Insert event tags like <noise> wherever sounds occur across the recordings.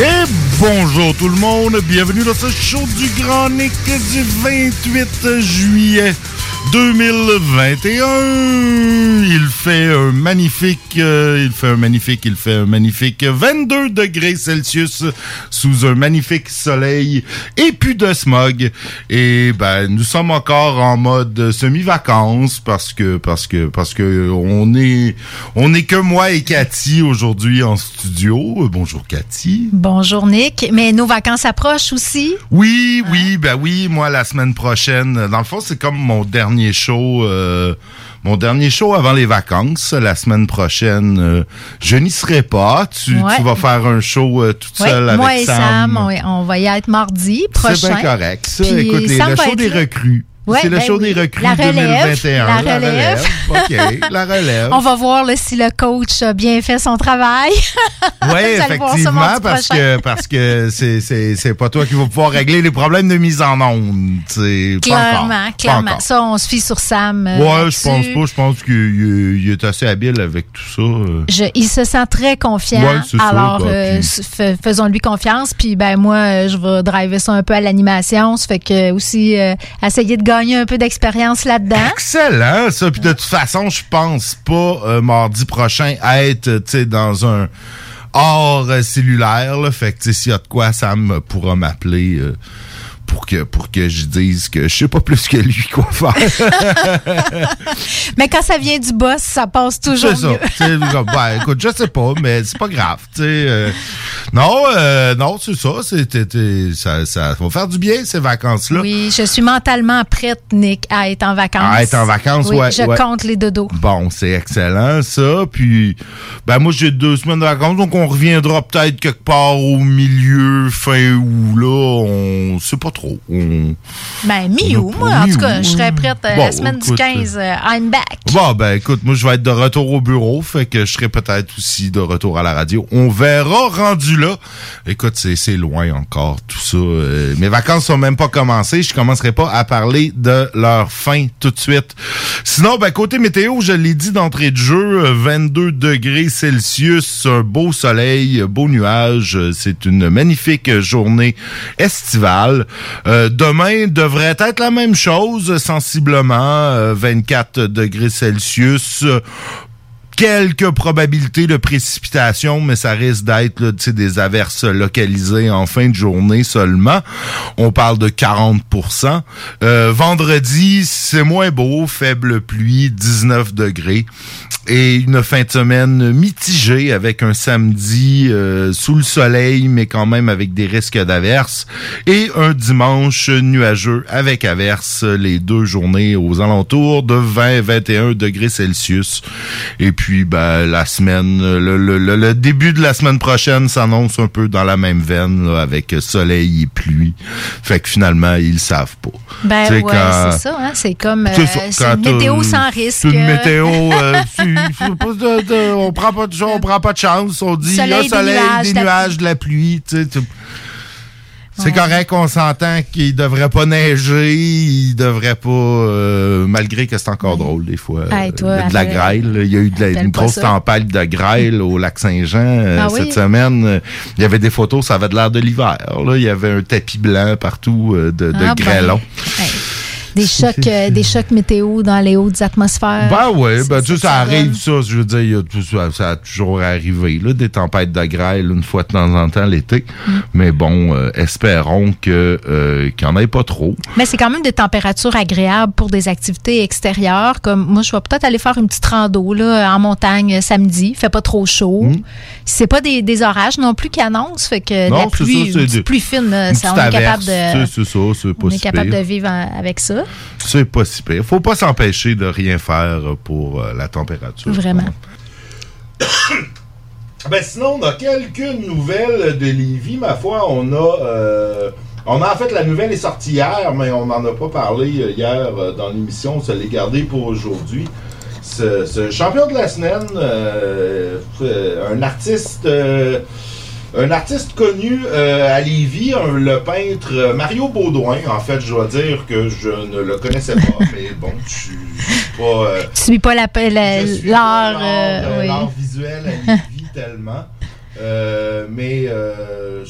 Et bonjour tout le monde, bienvenue dans ce show du Grand Nick du 28 juillet 2021. Il fait un magnifique, euh, il fait un magnifique, il fait un magnifique 22 degrés Celsius sous un magnifique soleil et plus de smog. Et ben, nous sommes encore en mode semi-vacances parce que, parce que, parce que on est, on est que moi et Cathy aujourd'hui en studio. Bonjour Cathy. Bonjour Nick. Mais nos vacances approchent aussi. Oui, oui, ben oui. Moi, la semaine prochaine, dans le fond, c'est comme mon dernier show. euh, mon dernier show avant les vacances, la semaine prochaine, euh, je n'y serai pas. Tu, Ouais. tu vas faire un show euh, toute Ouais, seule avec moi et Sam, Sam. on, on va y être mardi prochain. C'est bien correct. Ça, Puis écoute, les- Sam le show être des recrues. Ouais, c'est le ben show oui. des recrues La relève, 2021. la relève. OK, la relève. <laughs> On va voir là, si le coach a bien fait son travail. <laughs> Oui, effectivement, parce que parce que c'est pas toi qui vas pouvoir régler les problèmes de mise en onde, c'est pas encore. clairement, Pas clairement. Ça, on se fie sur Sam. euh, Ouais, je pense pas. Je pense qu'il il- il est assez habile avec tout ça. euh. Je- il se sent très confiant. Ouais, c'est ça, alors, bah, euh, puis- faisons-lui confiance. Puis, ben moi, je vais driver ça un peu à l'animation. Ça fait que aussi essayer de gagner un peu d'expérience là-dedans. Excellent, ça. Puis de toute façon, je pense pas euh, mardi prochain être, sais, dans un hors euh, cellulaire. Là. Fait que, s'il y a de quoi, Sam pourra m'appeler. euh, pour que, pour que je dise que je sais pas plus que lui quoi faire. <laughs> Mais quand ça vient du boss, ça passe toujours C'est ça. mieux. Ben, écoute, je sais pas, mais c'est pas grave. euh, non, euh, non, c'est ça. Ça, ça va faire du bien, ces vacances-là. Oui, je suis mentalement prête, Nick, à être en vacances. À être en vacances, Oui, ouais, Je ouais. compte les dodos. Bon, c'est excellent, ça. Puis, ben moi, j'ai deux semaines de vacances, donc on reviendra peut-être quelque part au milieu, fin août, là. On sait pas trop. On... Ben, mi-août, On a moi, en tout cas, je serais prête euh, Bon, la semaine du écoute, 15. euh, I'm back. Bon, ben écoute, moi, je vais être de retour au bureau, fait que je serai peut-être aussi de retour à la radio. On verra rendu là. Écoute, c'est loin encore, tout ça. Euh, mes vacances sont même pas commencées. Je commencerai pas à parler de leur fin tout de suite. Sinon, ben côté météo, je l'ai dit d'entrée de jeu, euh, 22 degrés Celsius, un beau soleil, beau nuage. C'est une magnifique journée estivale. Euh, demain devrait être la même chose, sensiblement, euh, 24 degrés Celsius. Quelques probabilités de précipitation, mais ça risque d'être des averses localisées en fin de journée seulement. On parle de 40% euh, Vendredi, c'est moins beau, faible pluie, 19 degrés. Et une fin de semaine mitigée avec un samedi euh, sous le soleil, mais quand même avec des risques d'averses. Et un dimanche nuageux avec averses les deux journées aux alentours de 20-21 degrés Celsius. Et puis, ben, la semaine, le, le- le- le début de la semaine prochaine s'annonce un peu dans la même veine, là, avec soleil et pluie. Fait que finalement, ils savent pas. Ben ouais, c'est ça, hein, c'est comme euh, ça, une météo sans risque. Une météo. euh, <laughs> tu- de- de- on prend pas de on prend pas de chance. On dit il y a Soleil, des soleil, nuages, des de la nuages, de la pluie. tu sais, tu- C'est correct, on s'entend qu'il devrait pas neiger, il devrait pas, euh, malgré que c'est encore drôle des fois, Hey, euh, toi, de la grêle. là. Il y a eu de la- appelle une grosse tempête de grêle au lac Saint-Jean euh, Ah oui? cette semaine. Il y avait des photos, ça avait de l'air de l'hiver. Il y avait un tapis blanc partout de, de Ah ben. grêlon. Hey. Des <laughs> chocs, euh, des chocs météo dans les hautes atmosphères. Ben oui, ben, tu ça arrive, ça. Je veux dire, il y a tout ça, ça a toujours arrivé, là, des tempêtes de grêle, une fois de temps en temps l'été. Mm. Mais bon, euh, espérons que euh, qu'il n'y en ait pas trop. Mais c'est quand même des températures agréables pour des activités extérieures. Comme moi, je vais peut-être aller faire une petite rando là, en montagne samedi. Fait pas trop chaud. C'est pas des, des orages non plus qui annoncent. Fait que Mm. Non, la pluie, ça, une pluie fine, ça, on est capable de. c'est ça, c'est On est capable de vivre avec ça. C'est pas si pire. Faut pas s'empêcher de rien faire pour euh, la température. Vraiment. <coughs> Ben sinon, on a quelques nouvelles de Lévis. Ma foi, on a... euh, on a en fait, la nouvelle est sortie hier, mais on n'en a pas parlé euh, hier dans l'émission. On se l'est gardé pour aujourd'hui. Ce, ce champion de la semaine, euh, un artiste... euh, un artiste connu euh, à Lévis, un- le peintre euh, Mario Baudouin. En fait, je dois dire que je ne le connaissais pas, <laughs> mais bon, je suis pas... euh, Tu suis pas la, la- l'art. euh, oui. visuel à Lévis <laughs> tellement. Euh, mais euh,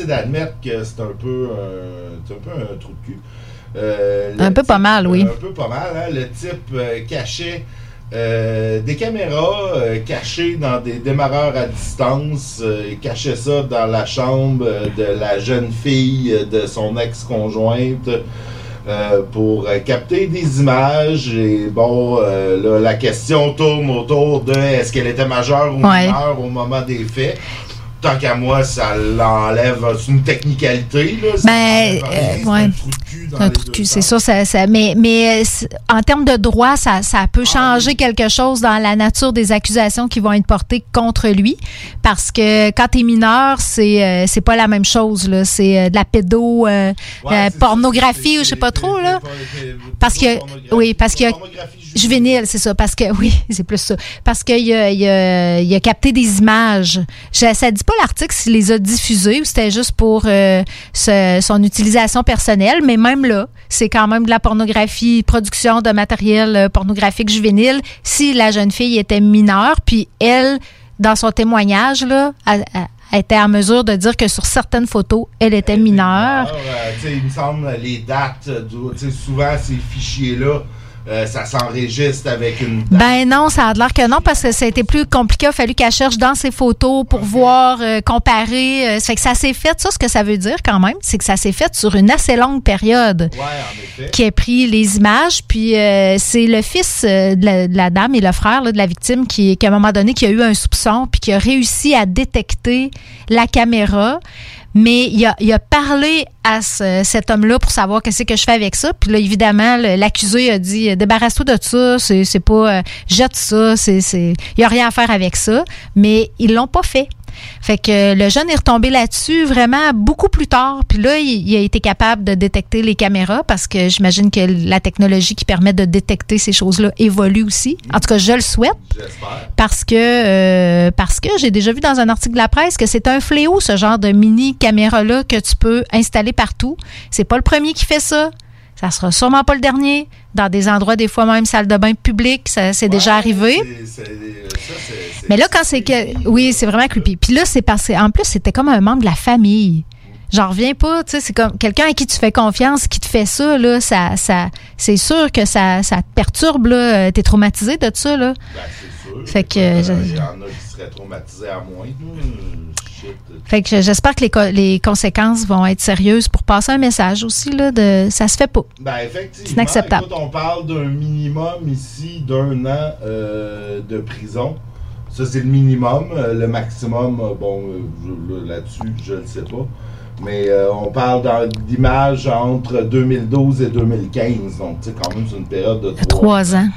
est d'admettre que c'est un peu un, c'est un peu un trou de cul. Un peu pas mal, oui. Un peu pas mal. hein. Le type cachait euh, des caméras euh, cachées dans des démarreurs à distance, euh, cachait ça dans la chambre euh, de la jeune fille de son ex-conjointe euh, pour capter des images. Et bon, euh, là, la question tourne autour de est-ce qu'elle était majeure ou Ouais. mineure au moment des faits. Tant qu'à moi, ça l'enlève. C'est une technicalité. Là. Ben, euh, ouais. un trou de cul dans Un les trou de deux cul, c'est ça, ça, ça- mais, mais euh, en termes de droit, ça, ça peut changer quelque chose dans la nature des accusations qui vont être portées contre lui. Parce que quand tu es mineur, c'est euh, c'est pas la même chose. là. C'est de la pédo, euh, Ouais, pornographie ça, ou je sais pas trop. là. Parce que- oui, parce que- Juvénile, c'est ça. Parce que, <laughs> oui, c'est plus ça. Parce qu'il a, il a, il a capté des images. Ça dit pas l'article s'il les a diffusées ou c'était juste pour euh, ce- son utilisation personnelle, mais même là, c'est quand même de la pornographie, production de matériel euh, pornographique juvénile. Si la jeune fille était mineure, puis elle, dans son témoignage, là, a- a- était en mesure de dire que sur certaines photos, elle était mineure. Euh, il me semble, les dates, souvent, ces fichiers-là, euh, ça s'enregistre avec une date. Ben non, ça a l'air que non, parce que ça a été plus compliqué. Il a fallu qu'elle cherche dans ses photos pour voir, euh, comparer. Euh, ça fait que ça s'est fait, ça, ce que ça veut dire quand même, c'est que ça s'est fait sur une assez longue période Ouais, en effet. qui a pris les images. Puis c'est le fils de, la, de la dame et le frère là, de la victime qui, qui, à un moment donné, qui a eu un soupçon puis qui a réussi à détecter la caméra. Mais il a, parlé à ce- cet homme-là pour savoir qu'est-ce que je fais avec ça. Puis là, évidemment, l'accusé a dit débarrasse-toi de ça, c'est pas euh, jette ça, c'est c'est il y a rien à faire avec ça. Mais ils l'ont pas fait. Fait que le jeune est retombé là-dessus vraiment beaucoup plus tard. Puis là, il, il a été capable de détecter les caméras parce que j'imagine que la technologie qui permet de détecter ces choses-là évolue aussi. En tout cas, je le souhaite parce que euh, parce que j'ai déjà vu dans un article de la presse que c'est un fléau ce genre de mini caméra là que tu peux installer partout. C'est pas le premier qui fait ça. Ça sera sûrement pas le dernier. Dans des endroits, des fois même salle de bain publique, ça c'est déjà arrivé. ça, c'est- Mais là, quand c'est que. Oui, c'est vraiment creepy. Puis là, c'est parce que, en plus, c'était comme un membre de la famille. J'en reviens pas, tu sais, c'est comme quelqu'un à qui tu fais confiance, qui te fait ça, là, ça, ça, c'est sûr que ça, ça te perturbe, là, euh, t'es traumatisé de ça, là. Ben, c'est sûr. Fait que, Euh, Il y en a qui seraient traumatisés à moins. Fait que j'espère que les, co- les conséquences vont être sérieuses pour passer un message aussi, là, de, ça se fait pas. Ben, effectivement. C'est inacceptable. Écoute, on parle d'un minimum ici d'un an euh, de prison. Ça, c'est le minimum. Euh, le maximum, euh, bon, là-dessus, je ne sais pas. Mais euh, on parle d'images entre 2012 et 2015. Donc, tu sais, quand même, c'est une période de a trois ans.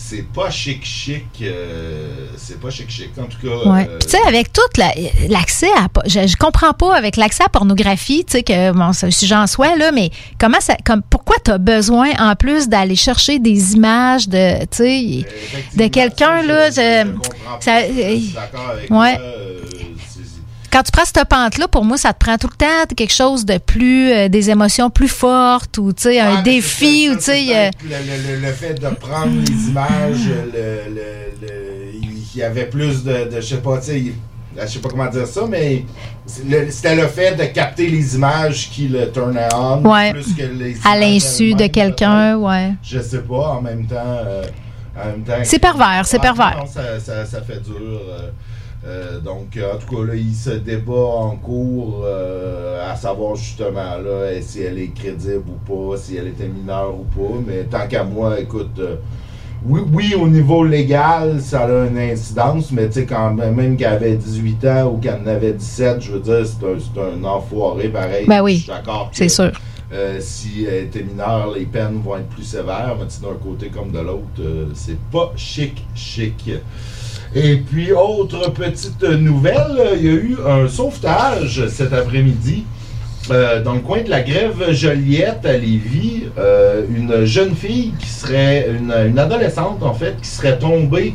C'est pas chic chic. euh, c'est pas chic chic. En tout cas. Ouais. euh, tu sais, avec tout la- l'accès à. Je, je comprends pas avec l'accès à la pornographie, tu sais, que bon, c'est un sujet en soi, là, mais comment ça. Comme, pourquoi tu as besoin, en plus, d'aller chercher des images de. Tu sais. effectivement, de quelqu'un, là, je, je- je comprends ça-. Je suis d'accord avec Ouais. euh, Quand tu prends cette pente-là, pour moi, ça te prend tout le temps quelque chose de plus. euh, des émotions plus fortes ou, tu sais, un défi ou, tu sais. euh, Le, le- le fait de prendre les images, le, il y avait plus de, de je sais pas, tu sais, je sais pas comment dire ça, mais c'était le fait de capter les images qui le turnaient on Ouais. plus que les À l'insu de quelqu'un, ouais. Je sais pas, en même temps. euh, temps C'est pervers, c'est pervers. non, ça, ça, ça fait dur. euh, euh, donc, en tout cas, là, il se débat en cours euh, à savoir justement là, si elle est crédible ou pas, si elle était mineure ou pas. Mais tant qu'à moi, écoute, euh, oui, oui, au niveau légal, ça a une incidence, mais tu sais, quand même, même qu'elle avait 18 ans ou qu'elle en avait 17, je veux dire, c'est un, c'est un enfoiré pareil. Ben oui, Je suis d'accord. C'est sûr. euh, si elle était mineure, les peines vont être plus sévères, mais d'un côté comme de l'autre, euh, c'est pas chic, chic. Et puis, autre petite nouvelle, il y a eu un sauvetage cet après-midi euh, dans le coin de la grève Joliette à Lévis. euh, une jeune fille qui serait, une, adolescente en fait, qui serait tombée,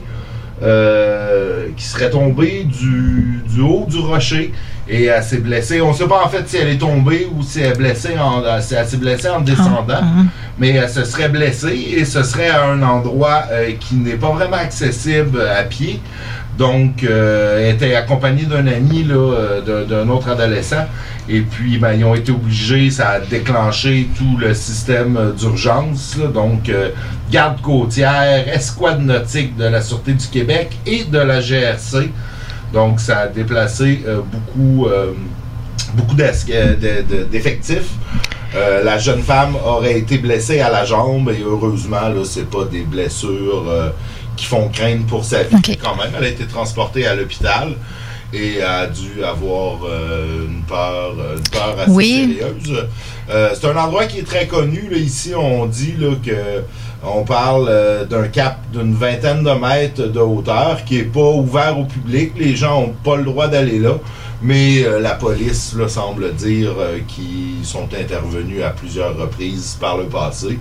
euh, qui serait tombée du haut du rocher et elle s'est blessée. On ne sait pas en fait si elle est tombée ou si elle est blessée en, elle s'est blessée en descendant Mhm. mais elle se serait blessée et ce serait à un endroit euh, qui n'est pas vraiment accessible à pied. Donc, euh, elle était accompagnée d'un ami, là, euh, d'un- autre adolescent. Et puis, ben, ils ont été obligés, ça a déclenché tout le système euh, d'urgence. Donc, euh, garde côtière, escouade nautique de la Sûreté du Québec et de la GRC. Donc, ça a déplacé euh, beaucoup, euh, beaucoup euh, de- de- d'effectifs. Euh, la jeune femme aurait été blessée à la jambe et heureusement, là, c'est pas des blessures euh, qui font craindre pour sa vie quand même. Elle a été transportée à l'hôpital et a dû avoir euh, une peur, une peur assez Oui. sérieuse. C'est un endroit qui est très connu. Là, ici, on dit là, que on parle euh, d'un cap d'une vingtaine de mètres de hauteur qui est pas ouvert au public. Les gens ont pas le droit d'aller là. Mais euh, la police là, semble dire euh, qu'ils sont intervenus à plusieurs reprises par le passé.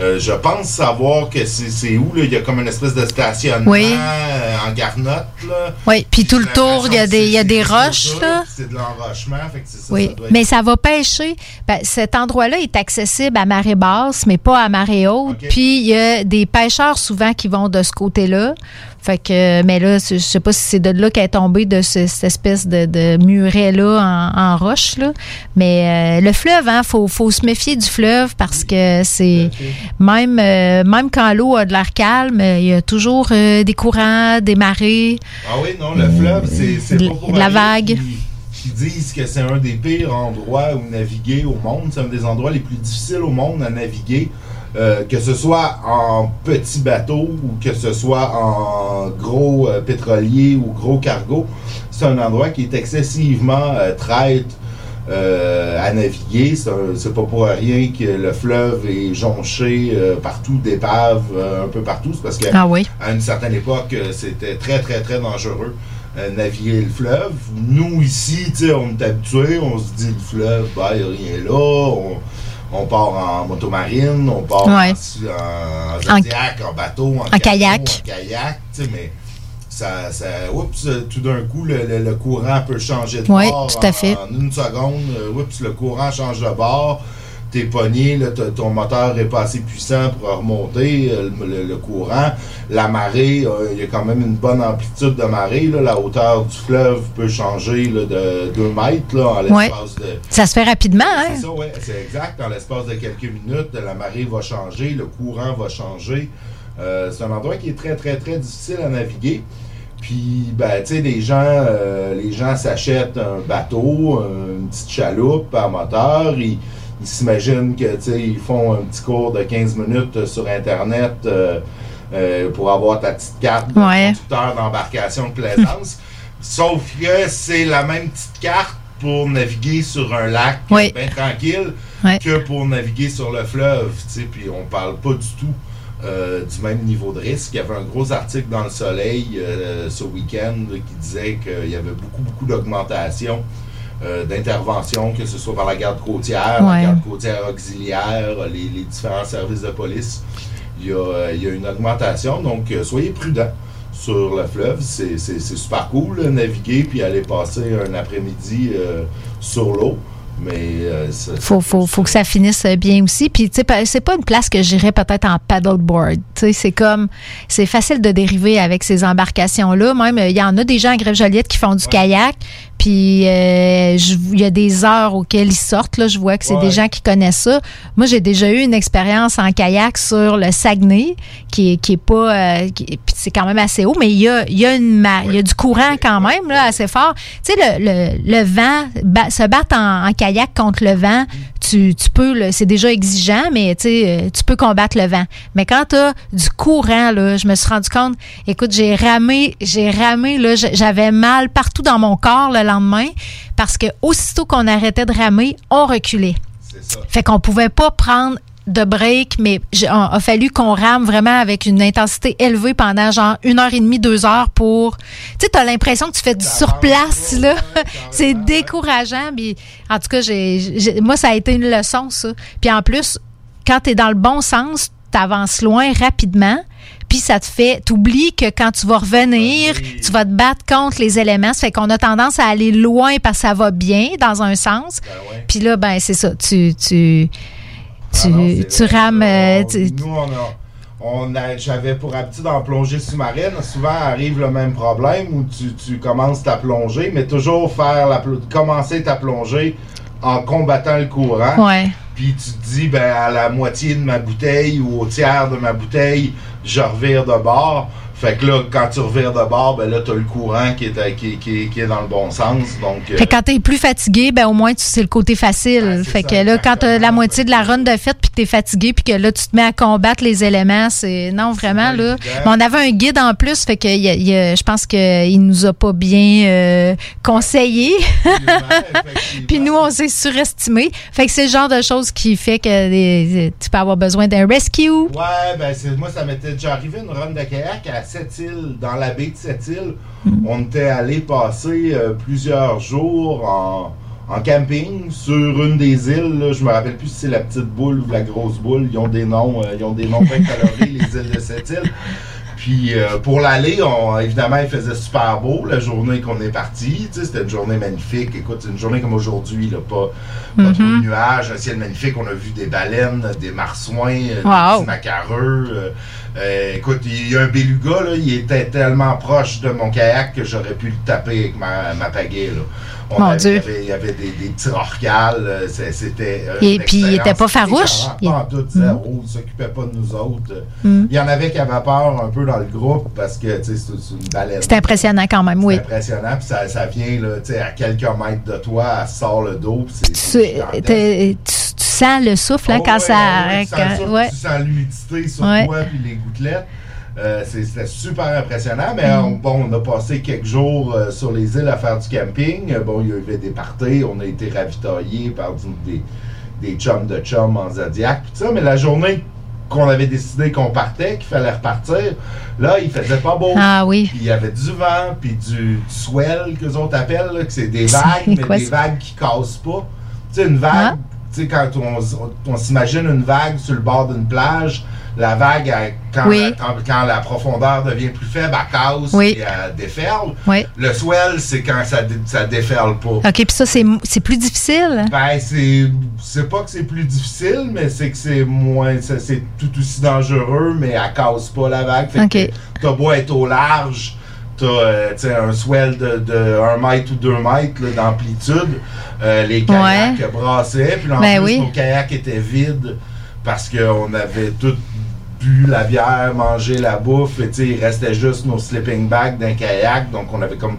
Euh, je pense savoir que c'est où, là, il y a comme une espèce de stationnement Oui. euh, en garnotte. Là. Oui, puis tout le tour, il y a des, y a des roches, là. C'est de l'enrochement, fait que c'est ça. Oui, ça doit être- mais ça va pêcher. Ben, cet endroit-là est accessible à marée basse, mais pas à marée haute. Puis il y a des pêcheurs souvent qui vont de ce côté-là. Fait que, mais là, je sais pas si c'est de là qu'elle est tombée de ce- cette espèce de, de muret-là en, en roche, là. Mais euh, le fleuve, hein, faut, faut se méfier du fleuve parce que c'est même, euh, même quand l'eau a de l'air calme, il y a toujours euh, des courants, des marées. Ah oui, non, le fleuve, c'est pas pour de la vague. Qui, qui disent que c'est un des pires endroits où naviguer au monde. C'est un des endroits les plus difficiles au monde à naviguer. Euh, que ce soit en petit bateau ou que ce soit en gros euh, pétrolier ou gros cargo, c'est un endroit qui est excessivement euh, traite à naviguer. C'est pas pour rien que le fleuve est jonché partout d'épaves, un peu partout. C'est parce que Ah oui. à une certaine époque, c'était très, très, très dangereux naviguer le fleuve. Nous, ici, on est habitués, on se dit le fleuve, ben, il n'y a rien là. On, on part en motomarine, on part Ouais. en, en Zodiac, en, bateau, en, En kayak. En kayak, tu sais, mais ça, ça, oups, tout d'un coup, le, le- le courant peut changer de bord tout à en- fait. en une seconde. oups, le courant change de bord. T'es pogné, là, ton moteur est pas assez puissant pour remonter euh, le, le- le courant. La marée, euh, il y a quand même une bonne amplitude de marée. Là, la hauteur du fleuve peut changer là, de 2 mètres là, en Ouais. l'espace de, Ça se fait rapidement, hein? c'est ça, ouais, c'est exact. En l'espace de quelques minutes, la marée va changer, le courant va changer. Euh, c'est un endroit qui est très, très, très difficile à naviguer. Puis, ben, tu sais, les gens, euh, les gens s'achètent un bateau, une petite chaloupe à moteur. Ils, ils s'imaginent que, tu sais, ils font un petit cours de 15 minutes sur Internet euh, euh, pour avoir ta petite carte de Ouais. conducteur d'embarcation de plaisance. <laughs> Sauf que c'est la même petite carte pour naviguer sur un lac Oui. bien tranquille que pour naviguer sur le fleuve. tu sais. Puis on parle pas du tout euh, du même niveau de risque. Il y avait un gros article dans le Soleil euh, ce week-end qui disait qu'il y avait beaucoup, beaucoup d'augmentation euh, d'intervention, que ce soit par la garde côtière, la garde côtière auxiliaire, les, les différents services de police. Il y a, euh, il y a une augmentation, donc euh, soyez prudents sur le fleuve. C'est super cool, là, naviguer puis aller passer un après-midi euh, sur l'eau. Mais euh, ça- faut, faut, faut que ça finisse bien aussi. Puis, tu sais, c'est pas une place que j'irais peut-être en paddleboard. Tu sais, c'est comme, c'est facile de dériver avec ces embarcations-là. Même, il y en a des gens à Grève-Joliette qui font du kayak. Puis, euh, il y a des heures auxquelles ils sortent. Là, je vois que c'est Ouais. des gens qui connaissent ça. Moi, j'ai déjà eu une expérience en kayak sur le Saguenay, qui est, qui est pas, euh, c'est quand même assez haut, mais il y a, il y a une, ma- il y a du courant quand même là, assez fort. Tu sais, le, le, le vent, ba- se battre en, en kayak contre le vent, tu, tu peux, c'est déjà exigeant, mais tu sais, euh, tu peux combattre le vent. Mais quand tu as du courant, là, je me suis rendu compte, écoute, j'ai ramé, j'ai ramé, là, j'avais mal partout dans mon corps le lendemain parce que aussitôt qu'on arrêtait de ramer, on reculait. ça. Fait qu'on pouvait pas prendre de break, mais il a fallu qu'on rame vraiment avec une intensité élevée pendant genre une heure et demie, deux heures pour... Tu sais, t'as l'impression que tu fais du surplace, là. <laughs> C'est décourageant. Puis, en tout cas, j'ai- moi, ça a été une leçon, ça. Puis en plus, quand t'es dans le bon sens, t'avances loin rapidement. Puis ça te fait, t'oublies que quand tu vas revenir, Oui. tu vas te battre contre les éléments. Ça fait qu'on a tendance à aller loin parce que ça va bien dans un sens. Ben. Puis là, ben c'est ça. Tu, tu, tu, Ah non, tu rames. euh, On- tu- nous, on a. On a, j'avais pour habitude en plongée sous-marine, souvent arrive le même problème où tu, tu commences ta plongée, mais toujours faire la, commencer ta plongée en combattant le courant. ouais. Puis tu te dis, ben, à la moitié de ma bouteille ou au tiers de ma bouteille, je revire de bord. Fait que là, quand tu revires de bord, ben là, t'as le courant qui est, qui, qui, qui est dans le bon sens. Donc, euh, Fait que quand t'es plus fatigué, ben au moins tu c'est le côté facile. Fait ça, que là, quand t'as la moitié de la run de fête puis que t'es fatigué puis que là tu te mets à combattre les éléments, c'est non vraiment là. Mais on avait un guide en plus, fait que y a- y a- je pense qu'il nous a pas bien euh, conseillé. <laughs> Puis nous, on s'est surestimé. Fait que c'est le genre de choses qui fait que tu peux avoir besoin d'un rescue. Ouais, ben moi ça m'était déjà arrivé une run de kayak à Sept-Îles, dans la baie de Sept-Îles. On était allé passer euh, plusieurs jours en, camping sur une des îles. là. Je me rappelle plus si c'est la petite boule ou la grosse boule. Ils ont des noms, euh, des noms bien colorés, les îles de Sept-Îles. Puis euh, pour l'aller, évidemment, il faisait super beau la journée qu'on est parti. C'était une journée magnifique. Écoute, c'est une journée comme aujourd'hui, là, pas, pas trop de nuages, un ciel magnifique. On a vu des baleines, des marsouins, euh, Wow. des petits macareux. euh, euh, écoute, il y a un beluga, là, il était tellement proche de mon kayak que j'aurais pu le taper avec ma, ma pagaie. Là. On Mon avait- Dieu. Il y avait, il des, des petits rorquals. euh, C'était. euh, Et puis, il était expérience pas farouche? Il- Pas en tout, zéro. Il ne s'occupait pas de nous autres. Mm. Il y en avait qui avaient peur un peu dans le groupe parce que tu sais, c'est une baleine. C'est impressionnant quand même, oui. C'est impressionnant, puis ça, ça vient là, tu sais, à quelques mètres de toi, elle sort le dos, Tu, sens le souffle hein, Oh, quand ouais, ça. ouais, ouais, tu sens. Tu sens l'humidité sur toi, puis les gouttelettes. Euh, C'était super impressionnant, mais on, bon, on a passé quelques jours euh, sur les îles à faire du camping. Euh, Bon, il y avait des parties, on a été ravitaillés par du- des, des chums de chums en Zodiac, tout ça, mais la journée qu'on avait décidé qu'on partait, qu'il fallait repartir, là, il faisait pas beau. Ah oui. Puis il y avait du vent, puis du, du swell, que les autres appellent, là, que c'est des <laughs> vagues, mais quoi des vagues qui cassent pas. Tu sais, une vague, Ah. tu sais, quand on, on s'imagine une vague sur le bord d'une plage, la vague, elle- quand, Oui. la, quand, quand la profondeur devient plus faible, elle casse Oui. et elle déferle. Oui. Le swell, c'est quand ça, ça déferle pas. OK, puis ça, c'est plus difficile. Ben, c'est pas que c'est plus difficile, mais c'est que c'est moins. C'est tout aussi dangereux, mais elle casse pas la vague. Fait que t'as beau être au large, t'as euh, un swell de, de 1 mètre ou 2 mètres d'amplitude. Euh, les kayaks brassaient, puis en Ben plus, nos kayaks étaient vides parce qu'on avait tout bu la bière, mangé la bouffe, et tu sais, il restait juste nos sleeping bags d'un kayak, donc on avait comme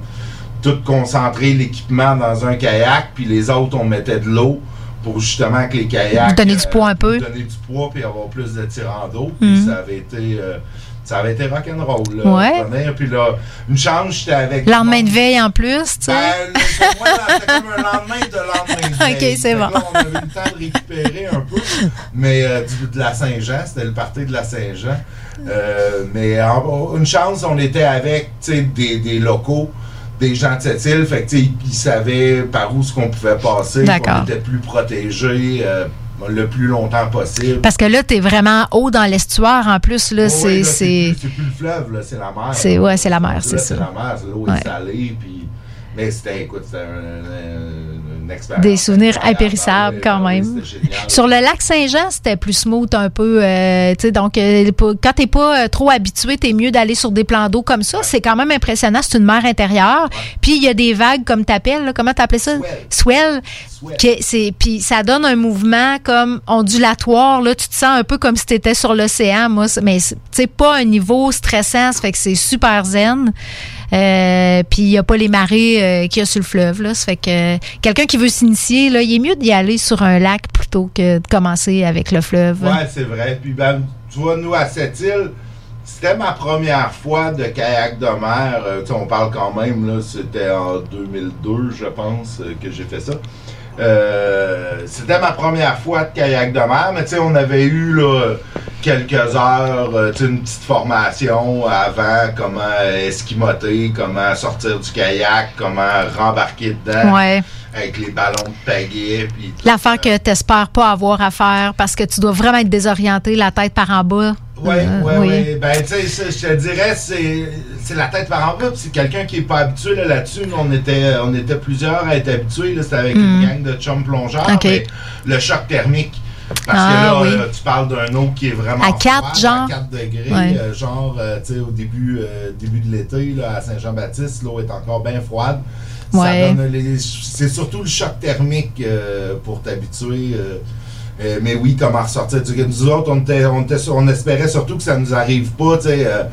tout concentré l'équipement dans un kayak, puis les autres, on mettait de l'eau pour justement que les kayaks... Donner du poids un peu. Donner du poids, puis avoir plus de tirant d'eau. Mhm. ça avait été... euh, ça avait été rock'n'roll. là, Ouais. Puis là, une chance, j'étais avec... Lendemain de veille en plus, tu sais. ben, c'était comme un lendemain de lendemain de <laughs> Ok, c'est bon. là, on avait eu le temps de récupérer un peu. Mais euh, du- de la Saint-Jean, c'était le party de la Saint-Jean. Euh, mais en- une chance, on était avec tu sais, des, des locaux, des gens de cette île. Fait que ils, savaient par où ce qu'on pouvait passer. D'accord. On était plus protégés euh, le plus longtemps possible. Parce que là, t'es vraiment haut dans l'estuaire en plus. Là, Oh, c'est. oui, c'est- plus, c'est plus le fleuve, là, c'est la mer. C'est- ouais, c'est la mer, c'est ça. C'est la mer, l'eau Ouais. est salée, puis... Mais c'était, écoute, c'était un- un- expérience. Des souvenirs impérissables, Ah oui, quand ah oui, même. Sur le lac Saint-Jean, c'était plus smooth un peu. euh, donc, euh, quand t'es pas euh, trop habitué, t'es mieux d'aller sur des plans d'eau comme ça. C'est quand même impressionnant. C'est une mer intérieure. Puis il y a des vagues, comme t'appelles, là, comment t'appelles ça? Swell. Puis ça donne un mouvement comme ondulatoire. Là, tu te sens un peu comme si t'étais sur l'océan. Moi, mais c'est pas un niveau stressant. Ça fait que c'est super zen. Euh, puis il n'y a pas les marées euh, qu'il y a sur le fleuve. Là. Ça fait que euh, quelqu'un qui veut s'initier, là, il est mieux d'y aller sur un lac plutôt que de commencer avec le fleuve. Ouais, c'est vrai. Puis, ben, tu vois, nous, à cette île, c'était ma première fois de kayak de mer. On parle quand même, là, c'était en 2002, je pense, que j'ai fait ça. Euh, c'était ma première fois de kayak de mer, mais tu sais, on avait eu là, quelques heures, euh, une petite formation avant, comment esquimoter, comment sortir du kayak, comment rembarquer dedans Ouais. avec les ballons de pagaie. L'affaire que tu n'espères pas avoir à faire parce que tu dois vraiment être désorienté, la tête par en bas. Oui, Euh, oui, oui. oui. Ben, tu sais, je te dirais, c'est la tête par en bas. C'est quelqu'un qui est pas habitué là, là-dessus. On était, on était plusieurs à être habitués. là, C'était avec une gang de chums plongeurs. Mm. Mais le choc thermique. Parce Ah, que là, oui. euh, tu parles d'un eau qui est vraiment À quatre, froide, genre? À 4 degrés. Ouais. euh, genre, euh, tu sais, au début, euh, début de l'été, là, à Saint-Jean-Baptiste, l'eau est encore bien froide. Ouais. C'est surtout le choc thermique pour t'habituer. Euh, mais oui, comment ressortir du Nous autres, on, était, on, était sur- on espérait surtout que ça nous arrive pas, tu sais, euh,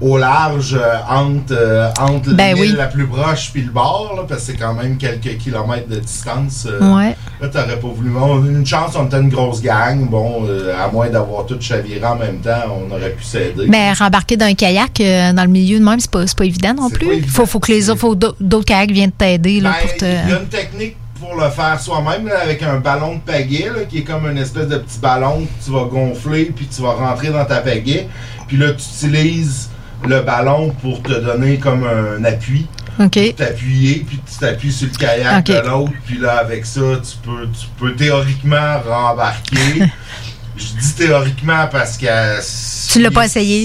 au large, euh, entre, euh, entre Ben oui. la plus proche puis le bord, là, parce que c'est quand même quelques kilomètres de distance. euh, Ouais. Là, t'aurais pas voulu. On a eu une chance, on était une grosse gang. Bon, à moins d'avoir tout chaviré en même temps, on aurait pu s'aider. Mais rembarquer d'un kayak dans le milieu de même, c'est pas, pas évident non plus. Il faut, faut que les autres, d'autres kayaks viennent t'aider Ben, pour te. Il y a une technique pour le faire soi-même avec un ballon de pagaie là, qui est comme une espèce de petit ballon que tu vas gonfler puis tu vas rentrer dans ta pagaie. Puis là, tu utilises le ballon pour te donner comme un appui. OK. T'appuyer, puis tu t'appuies sur le kayak de l'autre. Puis là, avec ça, tu peux, tu peux théoriquement rembarquer. <laughs> Je dis théoriquement parce que... Tu l'as pas essayé?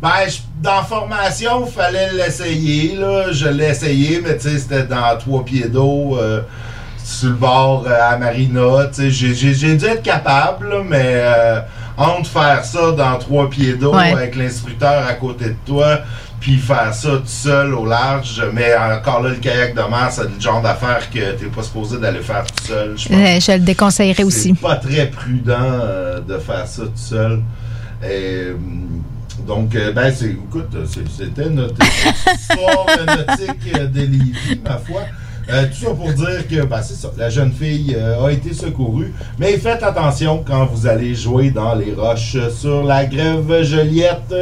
Ben, je- dans la formation, il fallait l'essayer. là. Je l'ai essayé, mais tu sais, c'était dans trois pieds d'eau, euh, sur le bord euh, à Marina. J'ai- j'ai j'ai dû être capable, là, mais euh, entre faire ça dans trois pieds d'eau Ouais. avec l'instructeur à côté de toi, puis faire ça tout seul au large, mais encore là, le kayak de mer, c'est le genre d'affaire que t'es pas supposé d'aller faire tout seul. Je pense Euh, je le déconseillerais aussi. c'est pas très prudent euh, de faire ça tout seul. Et, hum, donc, euh, ben, c'est, écoute, c'était notre histoire <laughs> nautique euh, de Lévis, ma foi. Euh, tout ça pour dire que, ben, c'est ça, la jeune fille a été secourue. Mais faites attention quand vous allez jouer dans les roches sur la grève Joliette.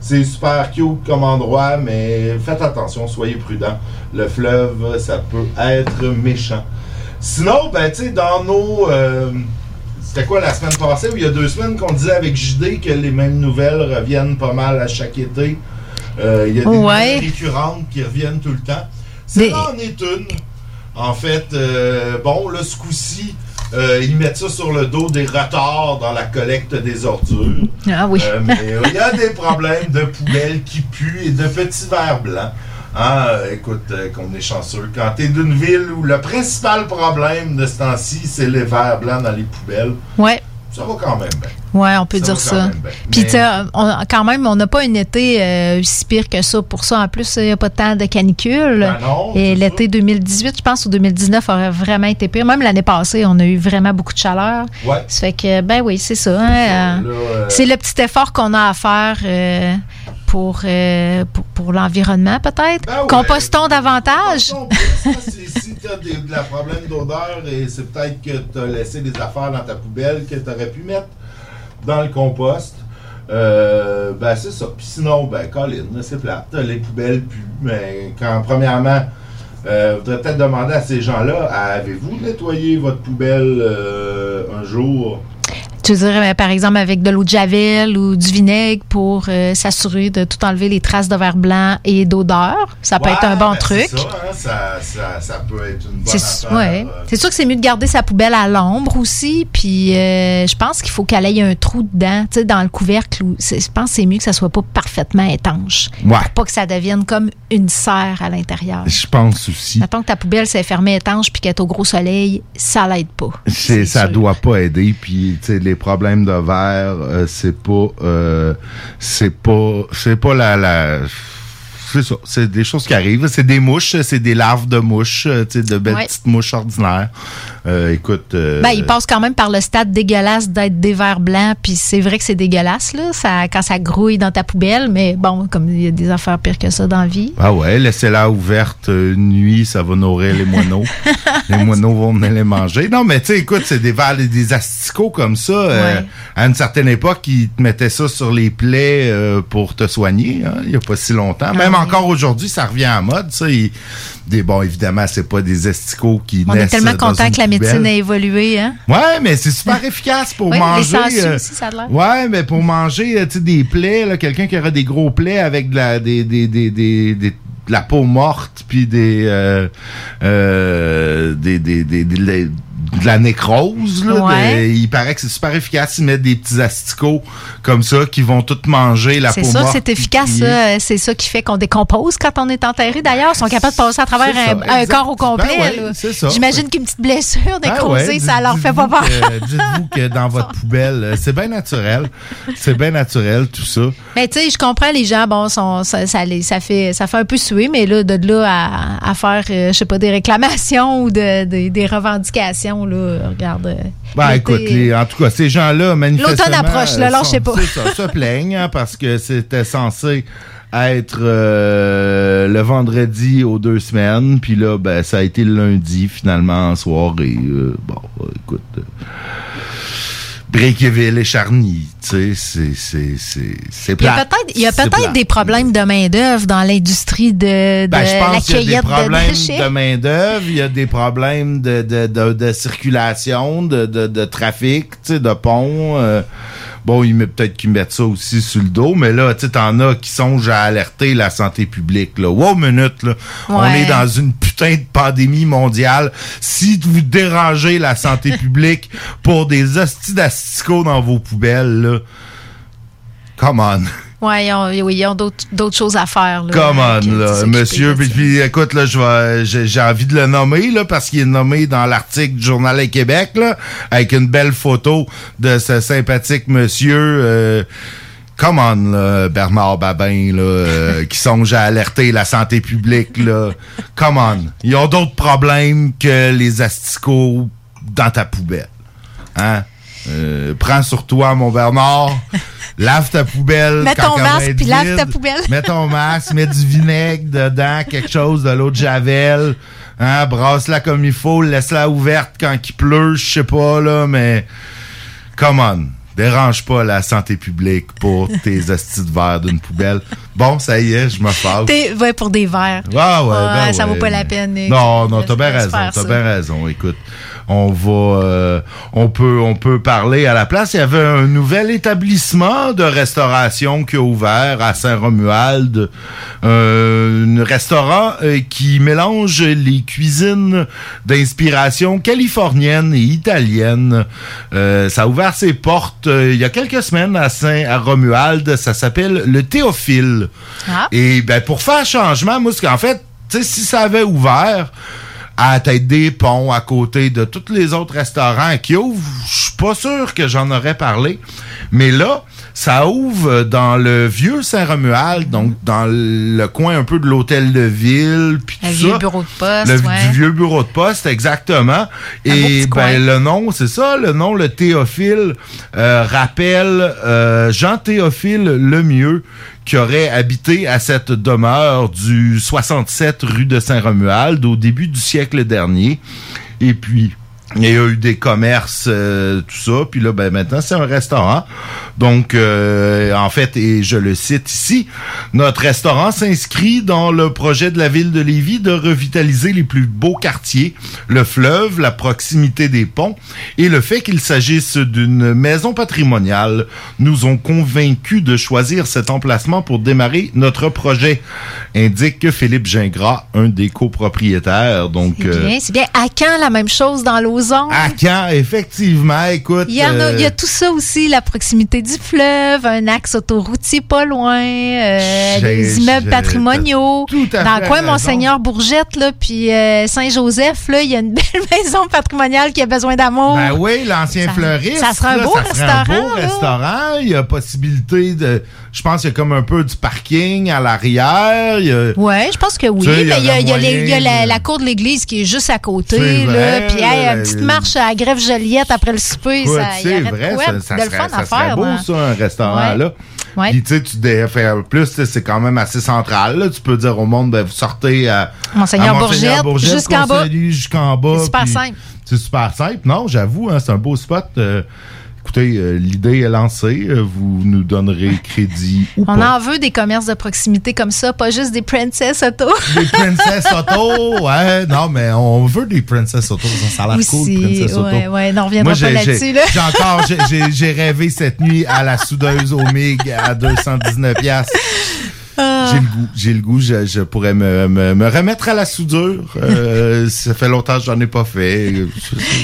C'est super cute comme endroit, mais faites attention, soyez prudents. Le fleuve, ça peut être méchant. Sinon, ben, tu sais, dans nos. C'était quoi la semaine passée ou il y a deux semaines qu'on disait avec JD que les mêmes nouvelles reviennent pas mal à chaque été? Euh, Il y a des Ouais. nouvelles récurrentes qui reviennent tout le temps. Celle-là en est une. En fait, euh, bon, là, ce coup-ci, euh, ils mettent ça sur le dos des retards dans la collecte des ordures. Ah oui. Mais il y a des problèmes de poubelles qui puent et de petits verres blancs. Ah, écoute, euh, qu'on est chanceux. Quand t'es d'une ville où le principal problème de ce temps-ci, c'est les verres blancs dans les poubelles, Ouais. ça va quand même bien. Ouais, on peut Ça dire ça. Puis, quand même, on n'a pas un été euh, si pire que ça. Pour ça, en plus, il n'y a pas tant de canicule. Ben non, Et l'été 2018, je pense, ou 2019 aurait vraiment été pire. Même l'année passée, on a eu vraiment beaucoup de chaleur. Ouais. Ça fait que, ben oui, c'est ça. hein, euh, euh, c'est le petit effort qu'on a à faire pour, euh, pour, pour l'environnement, peut-être? Ben ouais. Compostons davantage? Si tu as de la problème d'odeur et c'est peut-être que tu as laissé des affaires dans ta poubelle que tu aurais pu mettre dans le compost. Euh, ben c'est ça. Puis sinon, ben Colin, c'est plate. Les poubelles puent. Mais quand premièrement, euh, voudrais peut-être demander à ces gens-là, avez-vous nettoyé votre poubelle euh, un jour? Tu veux dire, euh, par exemple, avec de l'eau de javel ou du vinaigre pour euh, s'assurer de tout enlever les traces de verre blanc et d'odeur. Ça peut être un bon ben, truc. C'est ça, hein, ça, ça, ça peut être une bonne C'est affaire. ouais. euh. C'est sûr que c'est mieux de garder sa poubelle à l'ombre aussi. Puis euh, je pense qu'il faut qu'elle ait un trou dedans, tu sais, dans le couvercle. Je pense que c'est mieux que ça soit pas parfaitement étanche. Ouais. Pour pas que ça devienne comme une serre à l'intérieur. Je pense aussi. Mettons que ta poubelle s'est fermée étanche puis qu'elle est au gros soleil, ça l'aide pas. Ça sûr. doit pas aider. Puis, tu sais, les problèmes de verre, euh, c'est pas, euh, c'est pas, c'est pas la, la, c'est ça. C'est des choses qui arrivent. C'est des mouches, c'est des larves de mouches, euh, de belles Ouais. petites mouches ordinaires. Euh, écoute. euh, Ben, il passe quand même par le stade dégueulasse d'être des verres blancs, puis c'est vrai que c'est dégueulasse, là, ça, quand ça grouille dans ta poubelle, mais bon, comme il y a des affaires pires que ça dans la vie. Ah ouais, laissez-la ouverte euh, une nuit, ça va nourrir les moineaux. <laughs> les moineaux vont venir les manger. Non, mais tu sais, écoute, c'est des vers- des asticots comme ça. euh, à une certaine époque, ils te mettaient ça sur les plaies pour te soigner. hein, Il y a pas si longtemps. Même Ah oui. encore aujourd'hui, ça revient à mode. Ça, Ils- des bon, évidemment, c'est pas des asticots qui On naissent est tellement content que la médecine a évolué, hein? Ouais, mais c'est super <laughs> efficace pour Oui, les manger. sangsues euh, aussi, ça a l'air. Ouais, mais pour manger, euh, tu des plaies, là, quelqu'un qui aurait des gros plaies avec de la, des, des, des, des, des- de la peau morte, puis des, euh, euh, des, des, des, des- de la nécrose, là. Ouais. de- il paraît que c'est super efficace. Ils mettent des petits asticots comme ça qui vont tout manger la peau C'est ça, c'est efficace. Euh, C'est ça qui fait qu'on décompose quand on est enterré. D'ailleurs, ils sont capables de passer à travers un, corps au complet. Ben ouais. J'imagine qu'une petite blessure Ah nécrosée, ouais, ça leur fait pas peur. Dites-vous que dans votre <laughs> poubelle, euh, c'est bien naturel. C'est bien naturel, tout ça. Mais tu sais, je comprends les gens, bon, sont, ça, ça, les- ça fait, ça fait un peu suer, mais là, de là à, à faire, euh, je sais pas, des réclamations ou de, de- des revendications, là, regarde. euh, Ben écoute, les- en tout cas, ces gens-là, manifestement... L'automne approche, là, euh, lâchez sont- pas. Ça, se plaignent, hein, parce que c'était censé être euh, le vendredi aux deux semaines, puis là, ben, ça a été le lundi, finalement, en soirée. Euh, bon, euh, écoute... euh, Bréqueville et Charny, tu sais, c'est, plate. peut-être, il y a peut-être des problèmes de main-d'œuvre dans l'industrie de, de Ben, je la pense qu'il y a des de problèmes de, main-d'œuvre, il y a des problèmes de, de, de, de circulation, de, de, de trafic, tu sais, de pont. euh. Bon, ils met- peut-être qu'ils mettent ça aussi sur le dos, mais là, tu sais, t'en as qui songent à alerter la santé publique, là. Wow, minute, là. On est dans une putain de pandémie mondiale. Si vous dérangez la santé <laughs> publique pour des hosties d'asticots dans vos poubelles, là, come on. Ouais, ils ont, d'autres, choses à faire. Là, Come on, là, monsieur. Puis, écoute, là, j'ai, j'ai envie de le nommer, là, parce qu'il est nommé dans l'article du Journal à Québec, là, avec une belle photo de ce sympathique monsieur, euh, come on, là, Bernard Babin, là, euh, <laughs> qui songe à alerter la santé publique, là. Come on. Ils ont d'autres problèmes que les asticots dans ta poubelle. Hein? Euh, prends sur toi, mon Bernard. Lave ta poubelle. Mets ton masque puis lave ta poubelle. Mets ton masque, mets du vinaigre dedans, quelque chose, de l'eau de javel. Hein, brasse-la comme il faut, laisse-la ouverte quand il pleut, je sais pas, là, mais come on. Dérange pas la santé publique pour tes <laughs> hosties de verre d'une poubelle. Bon, ça y est, je me fâche. T'es- ouais, pour des verres. Ah ouais, ben ça ouais. vaut pas la peine. Non, non, t'as bien raison, t'as bien raison. Écoute, on va, euh, on peut, on peut parler à la place. Il y avait un nouvel établissement de restauration qui a ouvert à Saint-Romuald, euh, un restaurant euh, qui mélange les cuisines d'inspiration californienne et italienne. Euh, ça a ouvert ses portes il y a quelques semaines à Saint-Romuald. Ça s'appelle le Théophile. Ah. Et ben pour faire changement, moi, qu'en fait, tu sais, si ça avait ouvert à la tête des ponts, à côté de tous les autres restaurants qui ouvrent, je suis pas sûr que j'en aurais parlé. Mais là, ça ouvre dans le vieux Saint-Romuald, donc dans le coin un peu de l'hôtel de ville, puis Le tout vieux ça. bureau de poste, Le ouais. vieux bureau de poste, exactement. Un Et ben le nom, c'est ça, le nom, le Théophile, euh, rappelle euh, Jean Théophile Lemieux, qui aurait habité à cette demeure du 67 rue de Saint-Romuald au début du siècle dernier. Et puis, Il y a eu des commerces, euh, tout ça. Puis là, ben maintenant, c'est un restaurant. Donc, euh, en fait, et je le cite ici, notre restaurant s'inscrit dans le projet de la ville de Lévis de revitaliser les plus beaux quartiers, le fleuve, la proximité des ponts et le fait qu'il s'agisse d'une maison patrimoniale nous ont convaincus de choisir cet emplacement pour démarrer notre projet, indique Philippe Gingras, un des copropriétaires. Donc, C'est euh, bien, c'est bien. À quand la même chose dans à quand, effectivement, écoute. Il y, en a, il y a euh, tout ça aussi, la proximité du fleuve, un axe autoroutier pas loin, euh, des immeubles patrimoniaux. tout à Dans le coin. Monseigneur Bourgette, là, puis euh, Saint-Joseph, là, il y a une <laughs> belle maison patrimoniale qui a besoin d'amour. Ben oui, l'ancien fleuriste. ça serait un là, beau ça serait un beau restaurant, là. restaurant. Il y a possibilité de. Je pense qu'il y a comme un peu du parking à l'arrière. Ouais, je pense que oui. Tu sais, il y mais il y a, aurait il y a les- il y a la, cour de l'église qui est juste à côté. Là, Puis hey, là, une petite marche à Grève Joliette après le souper, Écoute, ça, y vrai, de quoi ça, de ça le serait, fun ça à serait faire. beau, dans- ça, un restaurant Ouais. là. Ouais. Puis tu sais, tu fait- plus c'est quand même assez central. Là. Tu peux dire au monde, ben, vous sortez à Monseigneur à Bourgette, jusqu'en bas. Conseil, Jusqu'en bas. C'est super puis simple. C'est super simple. Non, j'avoue, hein, c'est un beau spot. Euh, écoutez, euh, l'idée est lancée. Euh, vous nous donnerez crédit ou On pas. en veut des commerces de proximité comme ça, pas juste des Princess Auto. <laughs> Des Princess Auto, ouais. Non, mais on veut des Princess Auto. Ça, ça a l'air cool, Princess Auto. ouais, ouais, on reviendra Moi, pas là-dessus, j'ai, là. j'ai encore, j'ai, rêvé cette nuit à la soudeuse au MIG à 219 piastres. J'ai le goût, j'ai le goût, je, je pourrais me, me, me remettre à la soudure. Euh, <laughs> ça fait longtemps que j'en ai pas fait.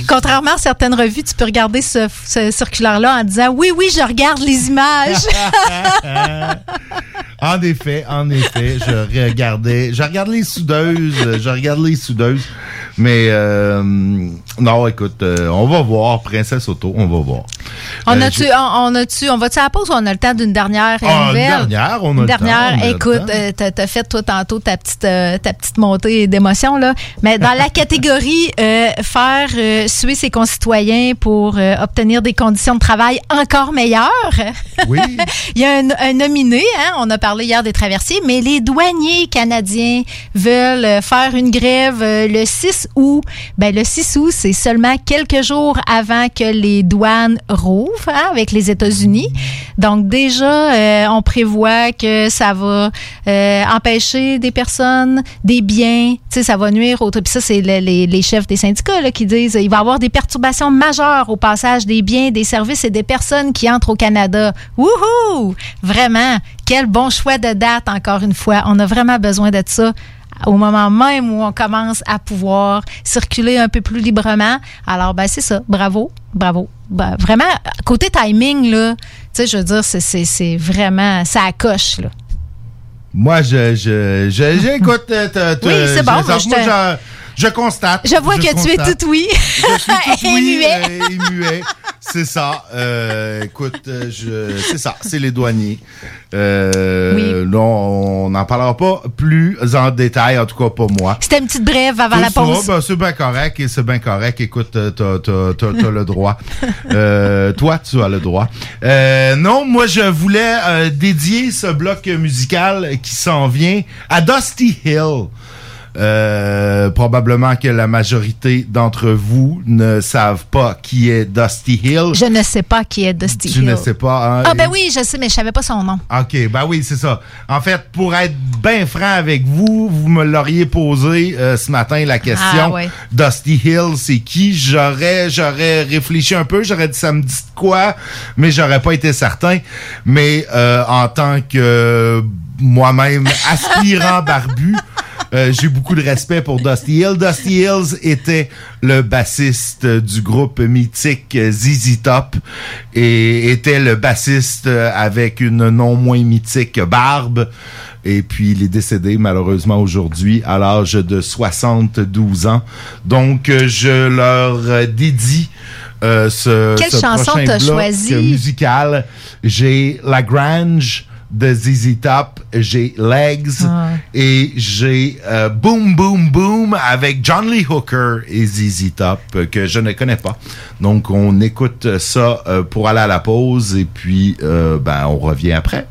Contrairement à certaines revues, tu peux regarder ce, ce circulaire-là en disant oui, oui, je regarde les images. <laughs> En effet, en effet, je regardais, je regarde les soudeuses, je regarde les soudeuses. Mais euh, non, écoute, euh, on va voir Princesse Auto, on va voir. On Euh, a-tu, on, a-tu, on va-tu à la pause ou on a le temps d'une dernière Ah, une nouvelle? dernière, on a dernière. Écoute, euh, t'as, fait toi tantôt ta petite, euh, ta petite montée d'émotion là. Mais dans la <laughs> catégorie faire suer ses concitoyens pour obtenir des conditions de travail encore meilleures. Oui. <laughs> Il y a un, nominé, hein, on a parlé hier des traversiers, mais les douaniers canadiens veulent faire une grève le 6 août. Ben, le 6 août, c'est seulement quelques jours avant que les douanes hein, avec les États-Unis. Donc déjà, euh, on prévoit que ça va euh, empêcher des personnes, des biens, tu sais, ça va nuire au... Puis ça, c'est le- les, chefs des syndicats qui disent il va y avoir des perturbations majeures au passage des biens, des services et des personnes qui entrent au Canada. Wouhou! Vraiment, quel bon choix de date, encore une fois. On a vraiment besoin de ça au moment même où on commence à pouvoir circuler un peu plus librement. Alors, ben, c'est ça. Bravo. Bravo. Ben, vraiment, côté timing, là, tu sais, je veux dire, c'est- c'est c'est vraiment, ça accroche, là. Moi, je, je, j'écoute. <laughs> euh, Oui, c'est bon, moi, je je, constate. Je vois que tu es tout oui. Je suis tout <laughs> Et oui, muet. euh, et muet. C'est ça. Euh, écoute, euh, je, c'est ça. C'est les douaniers. Euh, Oui. Non, on n'en parlera pas plus en détail, en tout cas pas moi. C'était une petite brève avant la pause. ben, c'est bien correct et c'est bien correct. Écoute, t'as, t'as, t'as, t'as le droit. <laughs> Euh, toi, tu as le droit. Euh, non, moi, je voulais dédier ce bloc musical qui s'en vient à Dusty Hill. Euh, probablement que la majorité d'entre vous ne savent pas qui est Dusty Hill. Je ne sais pas qui est Dusty tu Hill. ne sais pas. hein? Ah ben oui, je sais, mais je savais pas son nom. OK, ben oui, c'est ça. En fait, pour être bien franc avec vous, vous me l'auriez posé euh, ce matin la question. Ah, ouais. Dusty Hill, c'est qui? J'aurais j'aurais réfléchi un peu, j'aurais dit ça me dit quoi, mais j'aurais pas été certain. Mais euh, en tant que moi-même aspirant <laughs> barbu, euh, j'ai beaucoup de respect pour Dusty Hill. Dusty Hills était le bassiste du groupe mythique ZZ Top et était le bassiste avec une non moins mythique barbe. Et puis, il est décédé malheureusement aujourd'hui à l'âge de 72 ans. Donc, je leur dédie euh, ce, Quelle ce chanson prochain t'as bloc choisi? musical. J'ai La Grange de ZZ Top, j'ai Legs Ah. et j'ai euh, Boom Boom Boom avec John Lee Hooker et ZZ Top euh, que je ne connais pas. Donc on écoute ça euh, pour aller à la pause et puis euh, ben on revient après.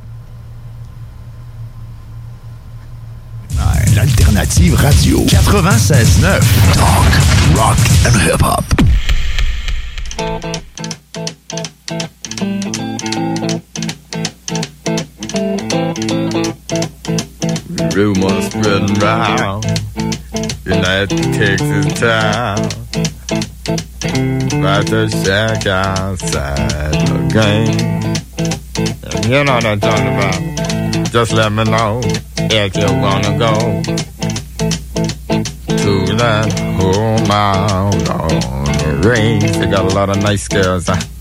L'alternative radio 96.9 Talk, rock and hip-hop. Rumors spreading round. United Texas town. About to shack outside the game. And you know what I'm talking about. Just let me know if you wanna go to that home out on the range. They got a lot of nice girls. Huh?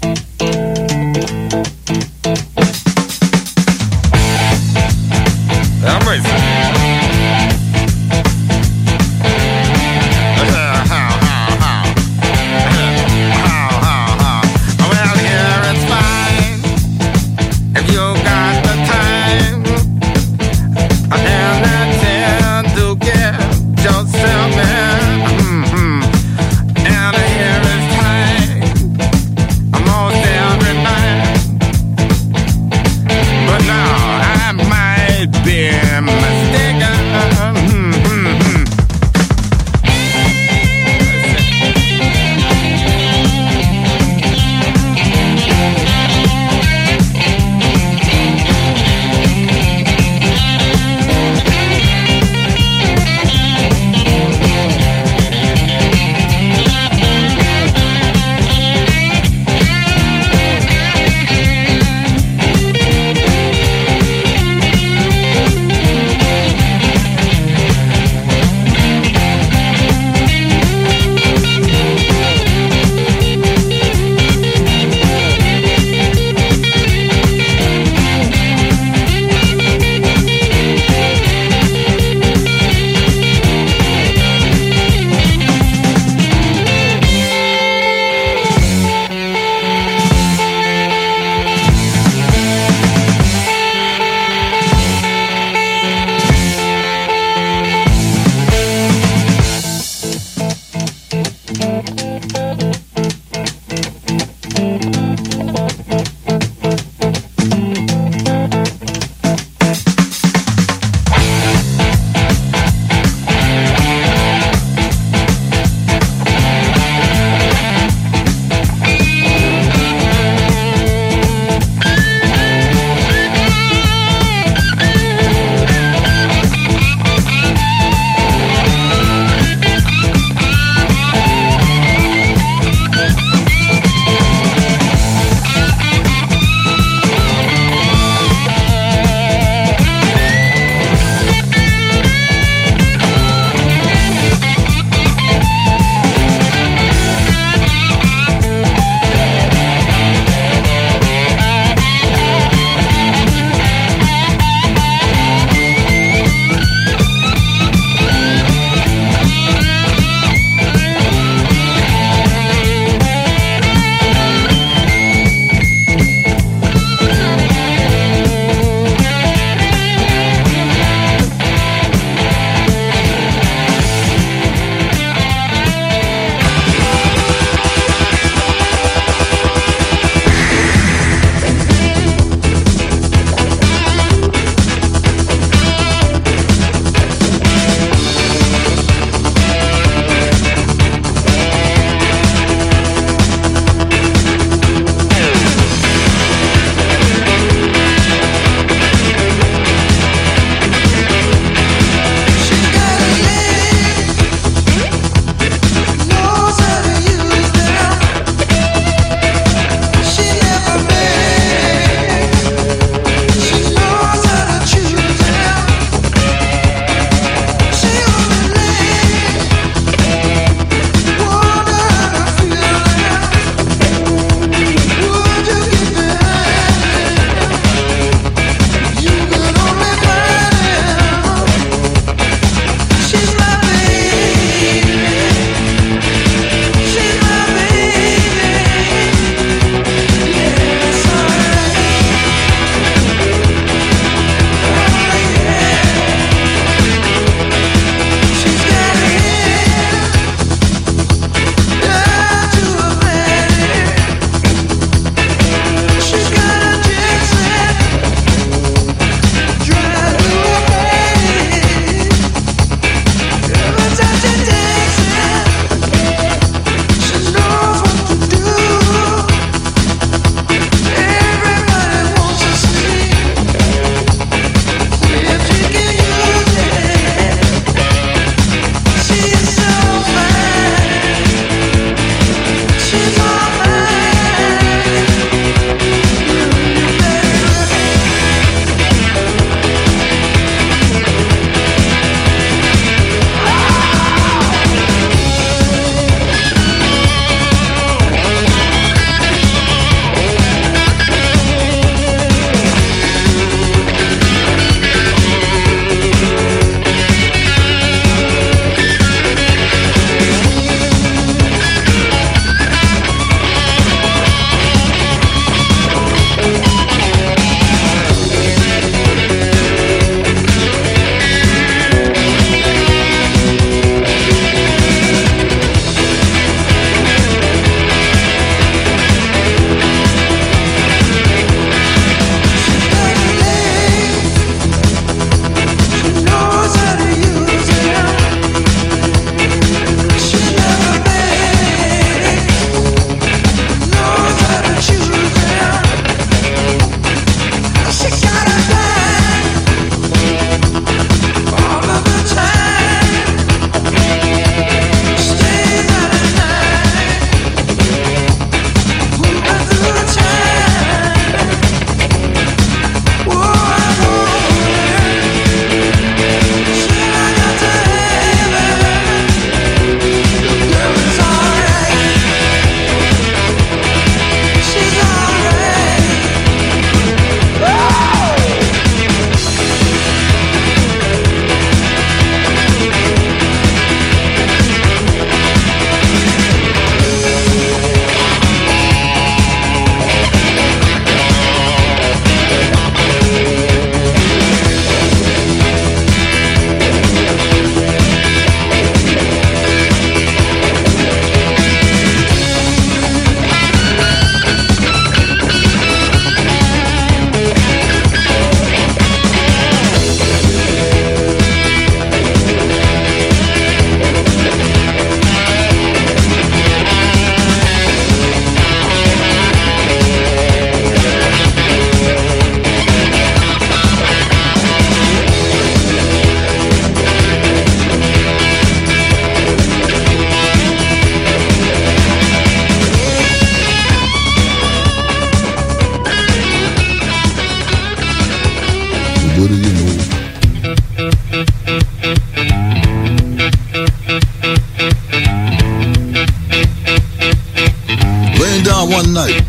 One night,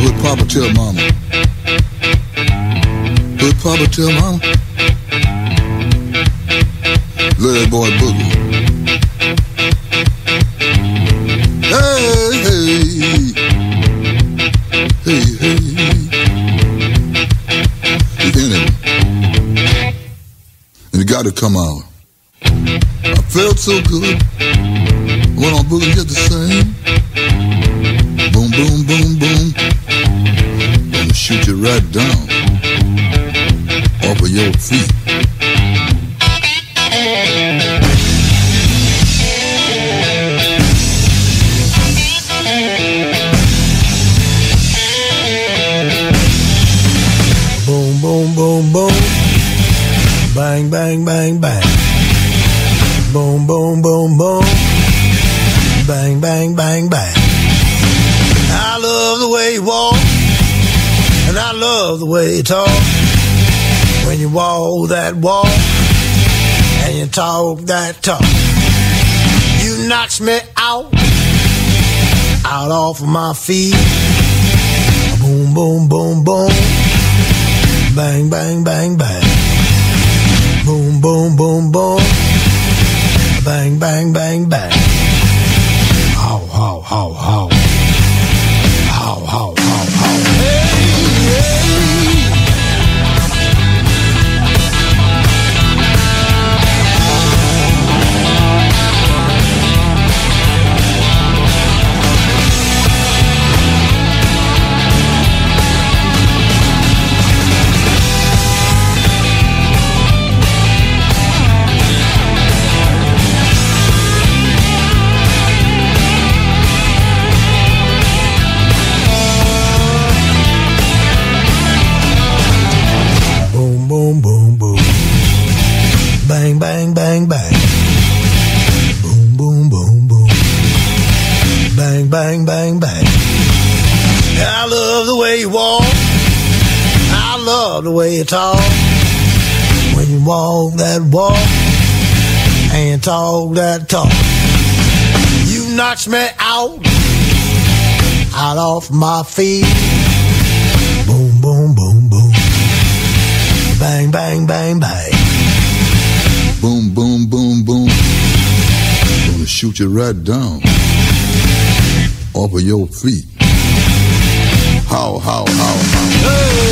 would Papa tell Mama? Would Papa tell Mama? Little boy boogie. Hey, hey, hey, hey. You hear that? And it got to come out. I felt so good. Went on boogie just the same. Godin. Talk that talk. You knocks me out, out off of my feet. Boom, boom, boom, boom. Bang, bang, bang, bang. Boom, boom, boom, boom. Bang, bang, bang, bang. That talk. You knocks me out, out off my feet. Boom, boom, boom, boom. Bang, bang, bang, bang. Boom, boom, boom, boom. Gonna shoot you right down off of your feet. How, how, how, how.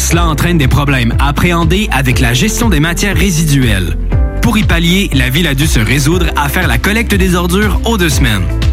Cela entraîne des problèmes appréhendés avec la gestion des matières résiduelles. Pour y pallier, la ville a dû se résoudre à faire la collecte des ordures aux deux semaines.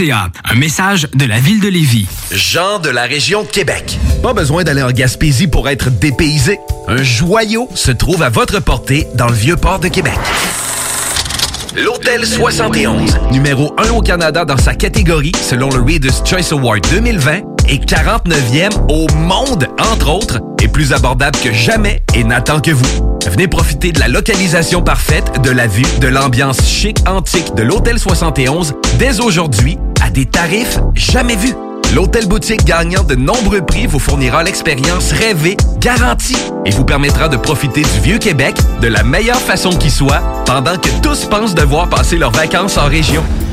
lévis.ca. Un message de la ville de Lévis. Jean de la région de Québec. Pas besoin d'aller en Gaspésie pour être dépaysé. Un joyau se trouve à votre portée dans le vieux port de Québec. L'Hôtel 71, numéro 1 au Canada dans sa catégorie selon le Reader's Choice Award 2020 et 49e au monde, entre autres, est plus abordable que jamais et n'attend que vous. Venez profiter de la localisation parfaite, de la vue, de l'ambiance chic antique de l'Hôtel 71 dès aujourd'hui à des tarifs jamais vus. L'hôtel boutique gagnant de nombreux prix vous fournira l'expérience rêvée, garantie, et vous permettra de profiter du vieux Québec de la meilleure façon qui soit, pendant que tous pensent devoir passer leurs vacances en région.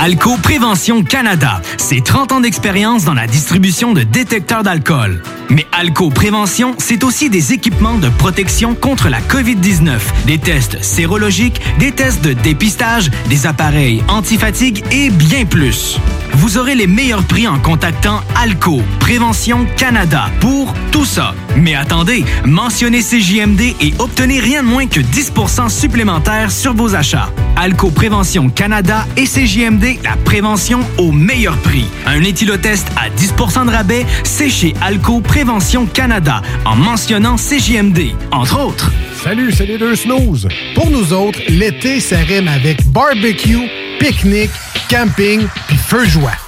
Alco Prévention Canada, c'est 30 ans d'expérience dans la distribution de détecteurs d'alcool. Mais Alco Prévention, c'est aussi des équipements de protection contre la COVID-19, des tests sérologiques, des tests de dépistage, des appareils antifatigue et bien plus. Vous aurez les meilleurs prix en contactant Alco Prévention Canada pour tout ça. Mais attendez, mentionnez CJMD et obtenez rien de moins que 10% supplémentaire sur vos achats. Alco Prévention Canada et CJMD, la prévention au meilleur prix. Un éthylotest à 10% de rabais, c'est chez Alco Prévention Canada en mentionnant CJMD, entre autres. Salut, c'est les deux snooze. Pour nous autres, l'été, ça rime avec barbecue, pique-nique, camping puis feu de joie.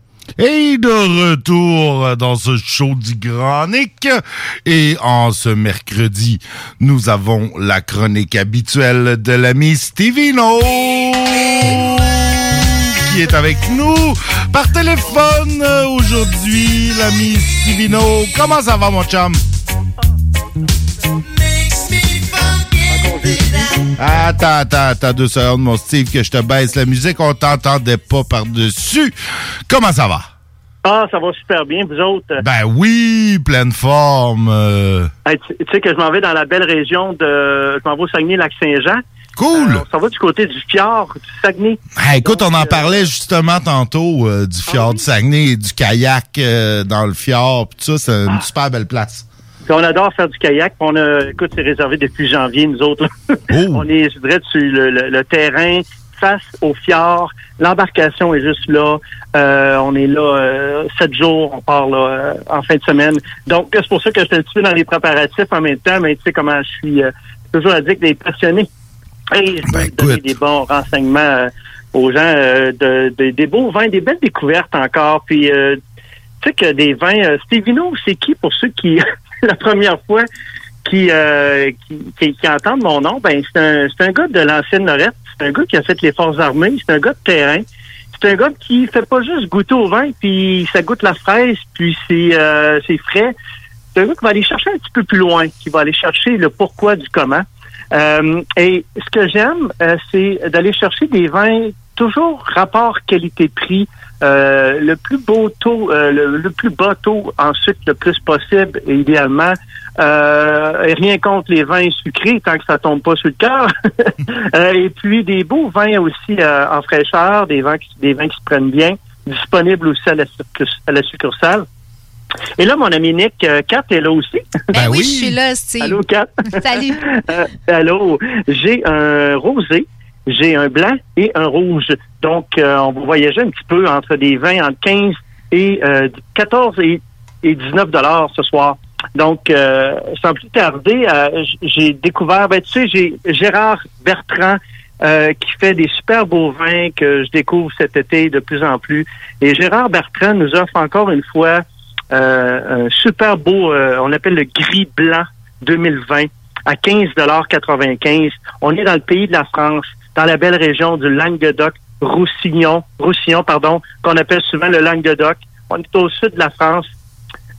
Et de retour dans ce show du Grand Nick. Et en ce mercredi, nous avons la chronique habituelle de l'ami Stevino qui est avec nous par téléphone aujourd'hui, l'ami Stevino. Comment ça va, mon chum? Attends, attends, attends deux secondes, mon Steve, que je te baisse la musique. On t'entendait pas par-dessus. Comment ça va? Ah, ça va super bien, vous autres? Ben oui, pleine forme. euh. Hey, tu sais que je m'en vais dans la belle région de... Je m'en vais au Saguenay-Lac-Saint-Jean. Cool. Euh, on s'en va du côté du fjord, du Saguenay. Hey, écoute, on en parlait justement tantôt euh, du fjord du Saguenay et du kayak euh, dans le fjord. pis tout ça, c'est une super belle place. Puis on adore faire du kayak. On a, écoute, c'est réservé depuis janvier, nous autres. là. <laughs> on est, je dirais, sur le, le- le terrain face au fjord. L'embarcation est juste là. Euh, on est là euh, sept jours. On part là euh, en fin de semaine. Donc, c'est pour ça que j'étais un petit peu dans les préparatifs en même temps. Mais tu sais comment je suis toujours addict des passionnés. Et je veux donner des bons renseignements aux gens, de, de- des beaux vins, des belles découvertes encore. Puis, tu sais que des vins... Euh, Stevino, c'est qui pour ceux qui, <laughs> <laughs> la première fois, qui, euh, qui, qui, entendent mon nom? Ben, c'est un, un gars de l'ancienne Lorette. C'est un gars qui a fait les forces armées. C'est un gars de terrain. C'est un gars qui fait pas juste goûter au vin, puis ça goûte la fraise, puis c'est euh, frais. C'est un gars qui va aller chercher un petit peu plus loin, qui va aller chercher le pourquoi du comment. Euh, et ce que j'aime, euh, c'est d'aller chercher des vins toujours rapport qualité-prix, euh, le plus beau taux, euh, le, le plus bas taux en sucre le plus possible, idéalement. Euh, et rien contre les vins sucrés tant que ça tombe pas sur le cœur. <laughs> Euh, et puis des beaux vins aussi euh, en fraîcheur, des vins qui, des vins qui se prennent bien, disponibles aussi à la, succurs- à la succursale. Et là, mon ami Nick, euh, Kat est là aussi. Ben oui, je suis là, Steve. Allô, Kat? Salut. <laughs> Euh, allô, j'ai un rosé j'ai un blanc et un rouge. Donc, euh, on voyager un petit peu entre des vins entre 15 et euh, 14 et, et 19 dollars ce soir. Donc, euh, sans plus tarder, euh, j'ai découvert, ben, tu sais, j'ai Gérard Bertrand euh, qui fait des super beaux vins que je découvre cet été de plus en plus. Et Gérard Bertrand nous offre encore une fois euh, un super beau, on appelle le gris blanc 2020 à 15,95 On est dans le pays de la France, dans la belle région du Languedoc, Roussillon, Roussillon, pardon, qu'on appelle souvent le Languedoc. On est au sud de la France.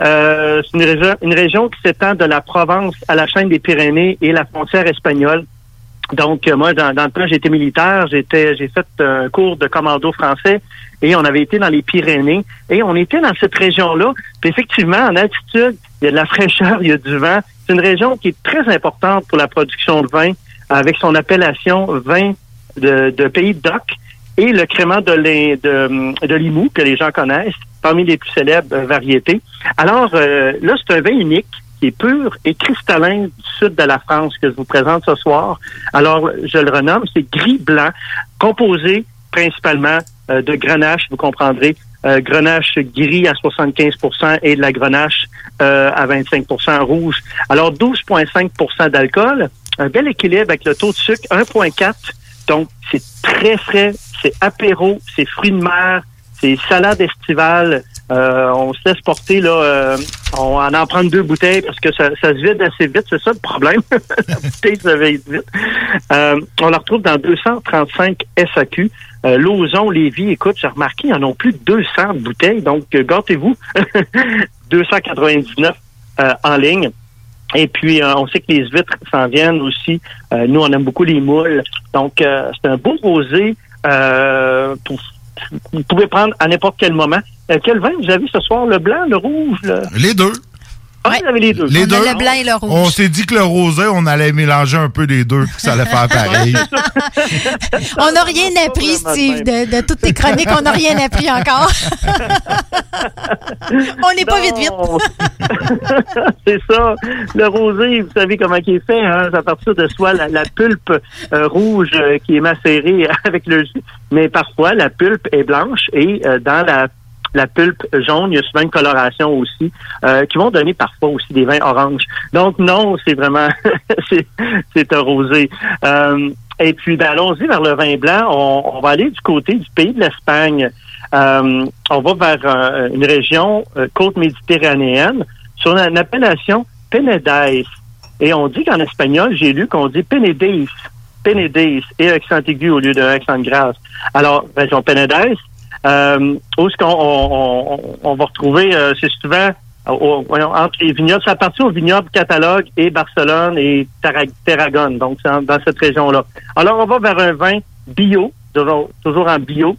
Euh, c'est une région, une région qui s'étend de la Provence à la chaîne des Pyrénées et la frontière espagnole. Donc, euh, moi, dans, dans le temps, j'étais militaire, j'étais, j'ai fait un cours de commando français et on avait été dans les Pyrénées et on était dans cette région-là. Puis effectivement, en altitude, il y a de la fraîcheur, il y a du vent. C'est une région qui est très importante pour la production de vin avec son appellation vin de, de pays d'Oc et le crément de, l'I- de, de Limoux que les gens connaissent parmi les plus célèbres variétés. Alors euh, là, c'est un vin unique qui est pur et cristallin du sud de la France que je vous présente ce soir. Alors, je le renomme, c'est gris blanc, composé principalement euh, de grenache, vous comprendrez, euh, grenache gris à 75% et de la grenache euh, à 25% rouge. Alors, 12,5% d'alcool, un bel équilibre avec le taux de sucre 1,4. Donc, c'est très frais, c'est apéro, c'est fruits de mer, c'est salade estivale. Euh, on se laisse porter, là, euh, on en en prend deux bouteilles parce que ça, ça se vide assez vite, c'est ça le problème. <laughs> la bouteille se vide vite. Euh, on la retrouve dans 235 SAQ. Euh, Lauson, Lévis, écoute, j'ai remarqué, ils en ont plus de 200 bouteilles, donc euh, gâtez-vous. <laughs> 299 euh, en ligne. Et puis, euh, on sait que les huîtres s'en viennent aussi. Euh, nous, on aime beaucoup les moules. Donc, euh, c'est un beau rosé. Euh, pour- vous pouvez prendre à n'importe quel moment. Euh, quel vin vous avez ce soir? Le blanc, le rouge? le- Les deux. Ah, vous avez les deux. Les deux. le blanc et le rouge. On s'est dit que le rosé, on allait mélanger un peu des deux, puis que ça allait faire pareil. <laughs> On n'a rien appris, Steve, de, de toutes tes chroniques. On n'a rien appris encore. <laughs> on n'est pas vite vite. <laughs> c'est ça. Le rosé, vous savez comment il est fait. Hein? C'est à partir de soit la, la pulpe euh, rouge euh, qui est macérée avec le jus, mais parfois la pulpe est blanche et euh, dans la la pulpe jaune, il y a souvent une coloration aussi, euh, qui vont donner parfois aussi des vins oranges. Donc non, c'est vraiment <laughs> c'est un rosé. Euh, et puis ben, allons-y vers le vin blanc. On, on va aller du côté du pays de l'Espagne. Euh, on va vers euh, une région euh, côte méditerranéenne sur une appellation Penedès. Et on dit qu'en espagnol, j'ai lu qu'on dit Penedès, Penedès, et accent aigu au lieu d'un accent grave. Alors, région Penedès, euh, où est-ce qu'on on, on- on va retrouver, euh, c'est souvent au- voyons, entre les vignobles, ça appartient aux vignobles Catalogue et Barcelone et Tarragone, donc c'est dans cette région-là. Alors, on va vers un vin bio, toujours, toujours en bio.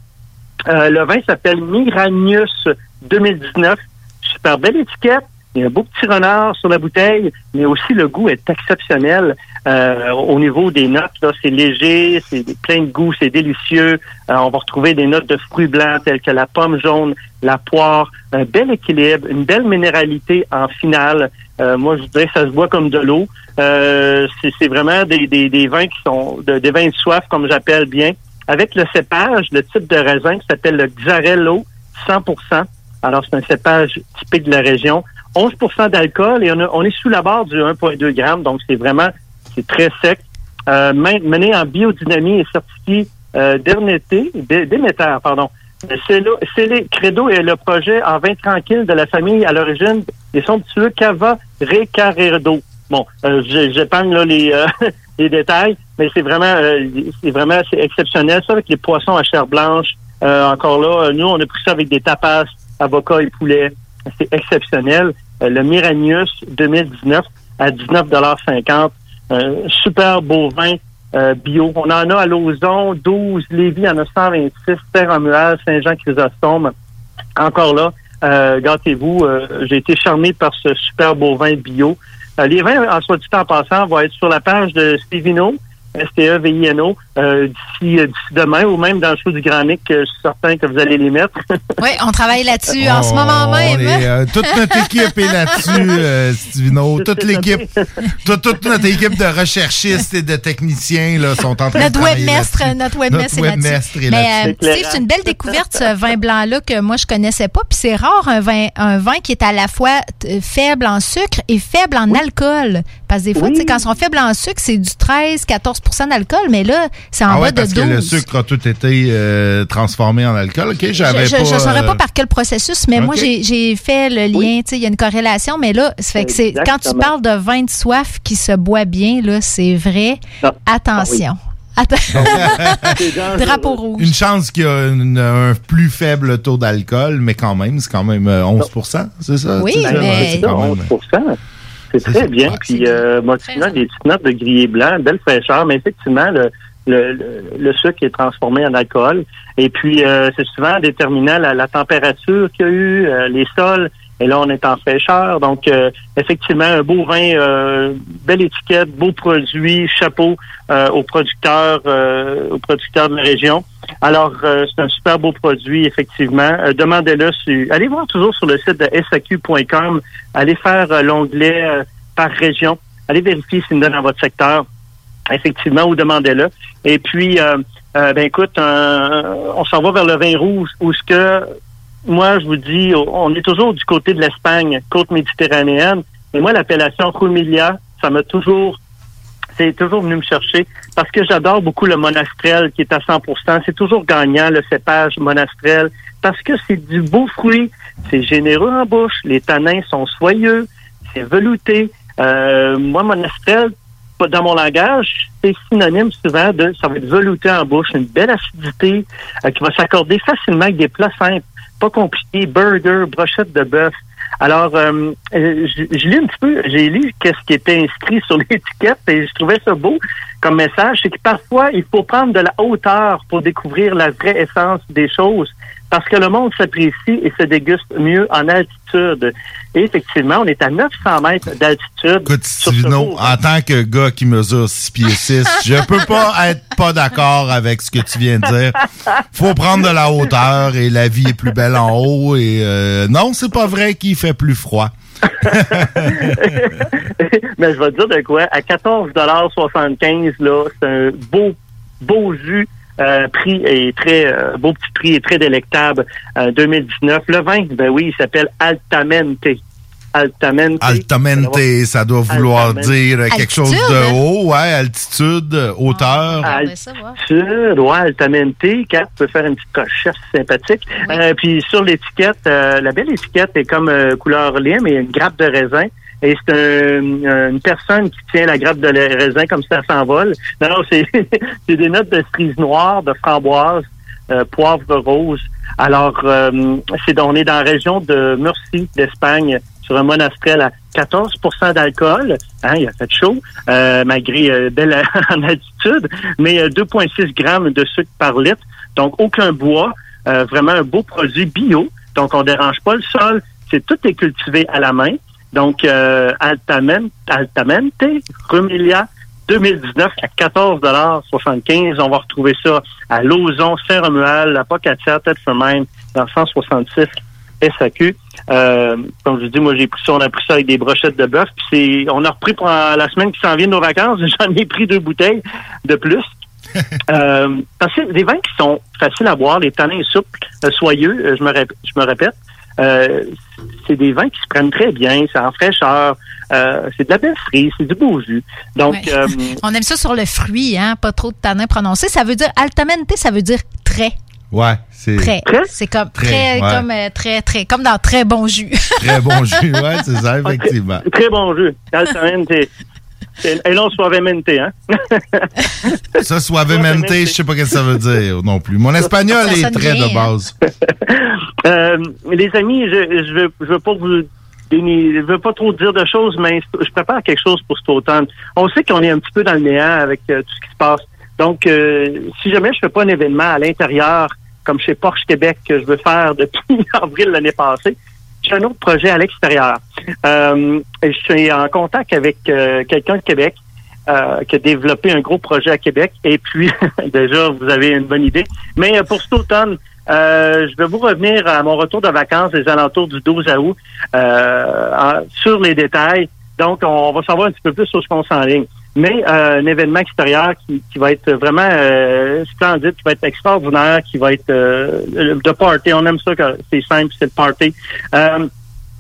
Euh, le vin s'appelle Miranius 2019. Super belle étiquette. Il y a un beau petit renard sur la bouteille, mais aussi le goût est exceptionnel. Euh, au niveau des notes, là, c'est léger, c'est plein de goût, c'est délicieux. Euh, on va retrouver des notes de fruits blancs telles que la pomme jaune, la poire, un bel équilibre, une belle minéralité en finale. Euh, moi, je dirais que ça se boit comme de l'eau. Euh, c'est vraiment des, des, des vins qui sont de- des vins de soif, comme j'appelle bien, avec le cépage, le type de raisin qui s'appelle le Xarello 100%. Alors, c'est un cépage typique de la région. 11% d'alcool et on, a- on est sous la barre du 1,2 grammes, donc c'est vraiment c'est très sec. Euh, mené en biodynamie et certifié euh, Derneté, Dé- Déméter, pardon. C'est le, Credo et le projet en vin tranquille de la famille à l'origine des somptueux Cava Recaredo. Bon, euh, j'épargne là les, euh, <laughs> les détails, mais c'est vraiment, euh, c'est vraiment exceptionnel. Ça avec les poissons à chair blanche. Euh, encore là, euh, nous on a pris ça avec des tapas, avocats et poulet. C'est exceptionnel. Euh, le Miranius 2019 à 19,50 Un super beau vin euh, bio. On en a à Lauson, 12, Lévis en a 126, Saint-Romuald, Saint-Jean-Chrysostome. Encore là, euh, gâtez-vous, euh, j'ai été charmé par ce super beau vin bio. Euh, les vins, en soit dit en passant, vont être sur la page de Stevino, S-T-E-V-I-N-O, euh, d'ici euh, d'ici demain ou même dans le show du Grand Nick, euh, je suis certain que vous allez les mettre. <laughs> Oui, on travaille là-dessus en ce moment On même. est, euh, toute notre équipe est là-dessus, <laughs> euh, Stivino. Toute l'équipe, <laughs> toute, toute notre équipe de recherchistes et de techniciens là, sont en train de Notre travailler webmestre, là-dessus. notre webmestre est webmestre là-dessus. est Mais là-dessus. euh, Steve, c'est une belle découverte, ce vin blanc-là, que moi, je connaissais pas. Puis c'est rare, un vin, un vin qui est à la fois faible en sucre et faible en alcool. Parce que des fois, tu sais, quand ils sont faibles en sucre, c'est du 13-14% d'alcool, mais là, c'est en ah bas de parce 12. que le sucre a tout été euh, transformé en alcool. OK, j'avais je pas... ne saurais euh, pas par quel processus, mais moi, j'ai fait le lien. Il y a une corrélation, mais là, ça fait que c'est quand tu parles de vin de soif qui se boit bien, là, c'est vrai. Attention. Atten- <laughs> <laughs> Drapeau rouge. Une chance qu'il y a une- un plus faible taux d'alcool, mais quand même, c'est quand même euh, 11% c'est ça? Oui, mais- c'est même- 11 C'est très bien. Puis, euh, motivant, des petites notes de grillé blanc, belle fraîcheur, mais effectivement, le, le, le, le sucre est transformé en alcool. Et puis, euh, c'est souvent déterminant la, la température qu'il y a eu, euh, les sols. Et là, on est en fraîcheur. Donc, euh, effectivement, un beau vin, euh, belle étiquette, beau produit, chapeau euh, aux producteurs, euh, aux producteurs de la région. Alors, c'est un super beau produit, effectivement. Demandez-le. Allez voir toujours sur le site de saq.com. Allez faire l'onglet par région. Allez vérifier s'il me donne dans votre secteur. Effectivement, ou demandez-le. Et puis, euh, euh, ben écoute, euh, on s'en va vers le vin rouge, où ce que moi, je vous dis, on est toujours du côté de l'Espagne, côte méditerranéenne. Et moi, l'appellation Rumilia, ça m'a toujours, c'est toujours venu me chercher parce que j'adore beaucoup le monastrel qui est à 100%. C'est toujours gagnant, le cépage monastrel, parce que c'est du beau fruit, c'est généreux en bouche, les tanins sont soyeux, c'est velouté. Euh, moi, monastrel, dans mon langage, c'est synonyme souvent de ça va être velouté en bouche, une belle acidité euh, qui va s'accorder facilement avec des plats simples, pas compliqués, burger, brochette de bœuf. Alors, euh, je lis un petit peu, j'ai lu qu'est-ce qui était inscrit sur <laughs> l'étiquette et je trouvais ça beau comme message, c'est que parfois, il faut prendre de la hauteur pour découvrir la vraie essence des choses parce que le monde s'apprécie et se déguste mieux en altitude. Et effectivement, on est à 900 mètres d'altitude. Écoute, Stivino, en tant que gars qui mesure 6 pieds 6, <laughs> je peux pas être pas d'accord avec ce que tu viens de dire. Faut prendre de la hauteur et la vie est plus belle en haut et euh, non, c'est pas vrai qu'il fait plus froid. <laughs> Mais je vais te dire de quoi. À 14,75 là, c'est un beau, beau jus. Euh, prix est très euh, beau petit prix et très délectable. euh, 2019. Le vin, ben oui, il s'appelle Altamente. Altamente. Altamente, ça doit vouloir Altamente. dire quelque chose de hein? haut, ouais, altitude, hauteur. Altitude, ouais, Altamente. Kat peut faire une petite recherche sympathique. Euh, puis sur l'étiquette, euh, la belle étiquette est comme euh, couleur lait, mais il y a une grappe de raisin. Et c'est un- une personne qui tient la grappe de raisin comme ça s'envole. Non, non, c'est <laughs> c'est des notes de cerise noire, de framboise, euh, poivre rose. Alors, euh, c'est on est dans la région de Murcie, d'Espagne, sur un monastrel à 14% d'alcool. Hein, il a fait chaud, euh, malgré euh, belle <laughs> en altitude, mais euh, 2,6 grammes de sucre par litre. Donc, aucun bois. Euh, vraiment un beau produit bio. Donc, on dérange pas le sol. C'est tout est cultivé à la main. Donc, euh, Altamente, Altamente, Rumilia, 2019 à 14,75 On va retrouver ça à Lauson, Saint-Romuald, la Pocatière, tête même dans 166 SAQ. Euh, comme je vous dis, moi, j'ai pris ça, on a pris ça avec des brochettes de bœuf. Puis c'est, on a repris pour la semaine qui s'en vient de nos vacances. <laughs> J'en ai pris deux bouteilles de plus. <laughs> euh, parce que c'est des vins qui sont faciles à boire, les tanins souples, euh, soyeux, euh, je me je me répète. Euh, c'est des vins qui se prennent très bien, c'est en fraîcheur, euh, c'est de la belle frise, c'est du beau jus. Donc, Ouais. euh, <laughs> On aime ça sur le fruit, hein? Pas trop de tanins prononcés. Ça veut dire altamente, ça veut dire très. Ouais, c'est Très. C'est comme Très, très, ouais. comme euh, très, très, comme dans très bon jus. très bon <laughs> jus, ouais, c'est ça, effectivement. très bon jus. Altamente. C'est- Et non, suavemente, hein? <laughs> Ça, suavemente, je sais pas ce que ça veut dire non plus. Mon espagnol Ça est très bien, de base. <laughs> Euh, les amis, je je veux, je veux pas vous déni- je veux pas trop dire de choses, mais je prépare quelque chose pour cet automne. On sait qu'on est un petit peu dans le néant avec euh, tout ce qui se passe. Donc, euh, si jamais je fais pas un événement à l'intérieur, comme chez Porsche Québec, que je veux faire <laughs> depuis avril l'année passée, j'ai un autre projet à l'extérieur. Euh, je suis en contact avec euh, quelqu'un de Québec euh, qui a développé un gros projet à Québec. Et puis, <laughs> déjà, vous avez une bonne idée. Mais euh, pour cet automne, euh, je vais vous revenir à mon retour de vacances des alentours du 12 août sur les détails. Donc, on va savoir un petit peu plus sur ce qu'on s'enligne. Mais euh, un événement extérieur qui, qui va être vraiment euh, splendide, qui va être extraordinaire, qui va être euh, le party. On aime ça, que c'est simple, c'est le party. Euh,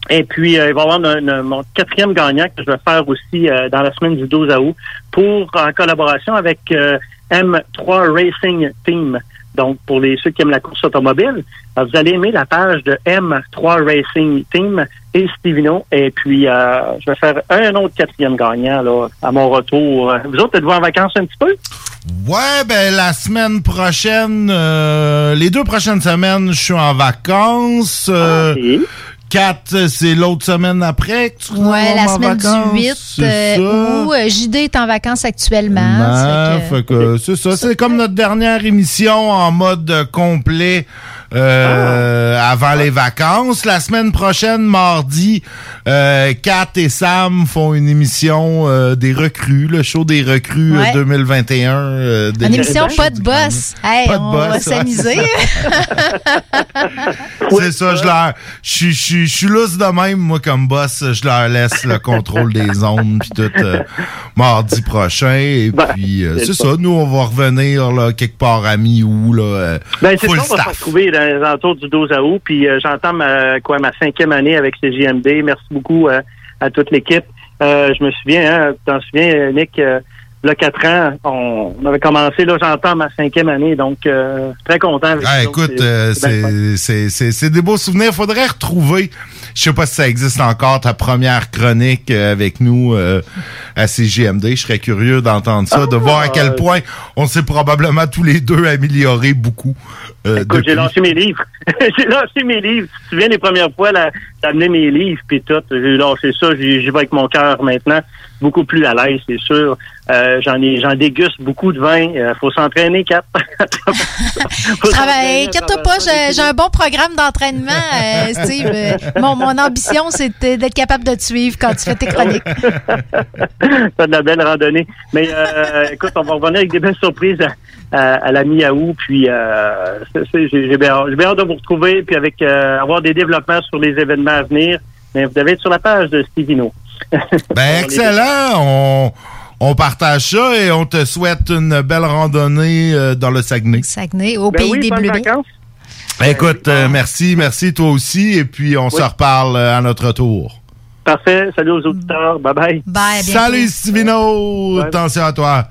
et puis, euh, il va y avoir mon quatrième gagnant que je vais faire aussi euh, dans la semaine du 12 août pour en collaboration avec euh, M3 Racing Team. Donc, pour les ceux qui aiment la course automobile, euh, vous allez aimer la page de M3 Racing Team et Stevino. Et puis, euh, je vais faire un autre quatrième gagnant là, à mon retour. Vous autres, êtes-vous en vacances un petit peu? Ouais, ben la semaine prochaine, euh, les deux prochaines semaines, je suis en vacances. Euh, Quatre, c'est l'autre semaine après que tu Ouais, la semaine vacances, du 8 c'est euh, où euh, JD est en vacances actuellement. C'est ça. C'est comme notre dernière émission en mode complet euh, Ah. avant les vacances. La semaine prochaine, mardi, euh, Kat et Sam font une émission euh, des recrues, le show des recrues Ouais. euh, 2021. euh, Une émission pas de boss. Hey, Pas de on boss, va ouais. s'amuser. <laughs> C'est ça, je leur, je suis- lousse de même, moi, comme boss, je leur laisse le contrôle des ondes, puis tout, euh, mardi prochain, et puis, euh, c'est ça. ça, nous, on va revenir, là, quelque part à mi-août, là, Ben, c'est ça, on va se retrouver dans les alentours du 12 août. Puis euh, j'entends ma, quoi, ma cinquième année avec CJMD. Merci beaucoup euh, à toute l'équipe. Euh, je me souviens, hein, tu t'en souviens, euh, Nick, euh, là, quatre ans, on, on avait commencé, là, j'entends ma cinquième année. Donc, euh, très content. avec Ah, écoute, euh, le c'est des beaux souvenirs. Faudrait retrouver, je sais pas si ça existe encore, ta première chronique euh, avec nous euh, à CGMD. Je serais curieux d'entendre ça, de voir à quel point on s'est probablement tous les deux améliorés beaucoup. euh, Écoute, j'ai lancé mes livres. <laughs> j'ai lancé mes livres. Tu te souviens les premières fois, là, d'amener mes livres, puis tout. J'ai lâché ça. J'y vais avec mon cœur maintenant. Beaucoup plus à l'aise, c'est sûr. Euh, j'en ai, j'en déguste beaucoup de vin. Euh, faut s'entraîner, Cap. <laughs> Je travaille. Inquiète-toi pas, j'ai j'ai un bon programme d'entraînement, euh, Steve. Euh, Mon, mon ambition, c'était d'être capable de te suivre quand tu fais tes chroniques. <laughs> T'as de la belle randonnée. Mais euh, écoute, on va revenir avec des belles surprises à, à, à la mi-août. Puis euh, c'est- c'est- j'ai j'ai bien, hâte- j'ai bien hâte de vous retrouver, puis avec euh, avoir des développements sur les événements à venir. Mais vous devez être sur la page de Stevino. <laughs> Ben, excellent. On, on partage ça et on te souhaite une belle randonnée euh, dans le Saguenay. Saguenay, au Ben pays oui, des bleus. vacances. Écoute, euh, merci, merci toi aussi, et puis on se reparle euh, à notre tour. Parfait. Salut aux auditeurs. Bye bye. Bye. Salut Stivino, attention à toi.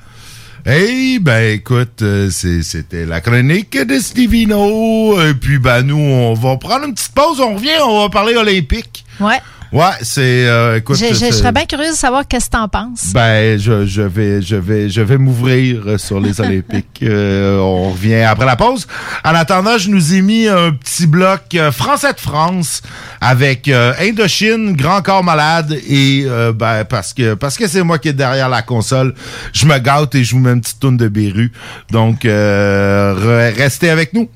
Hey, ben écoute, euh, c'était la chronique de Stivino. Et puis ben nous, on va prendre une petite pause, on revient, on va parler olympique. Ouais. Ouais, c'est euh, écoute. Je, je- serais bien curieuse de savoir qu'est-ce que t'en penses. Ben, je, je vais, je vais, je vais m'ouvrir sur les <laughs> Olympiques. Euh, on revient après la pause. En attendant, je nous ai mis un petit bloc euh, français de France avec euh, Indochine, Grand Corps Malade et euh, ben parce que parce que c'est moi qui est derrière la console, je me gâte et je vous mets une petite tourne de Béru. Donc euh, re- restez avec nous.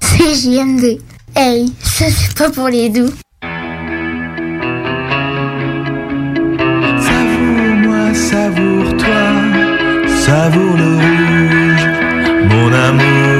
C'est JMD. Hey, ça c'est pas pour les doux. Savoure-moi, savoure-toi, savoure le rouge, mon amour.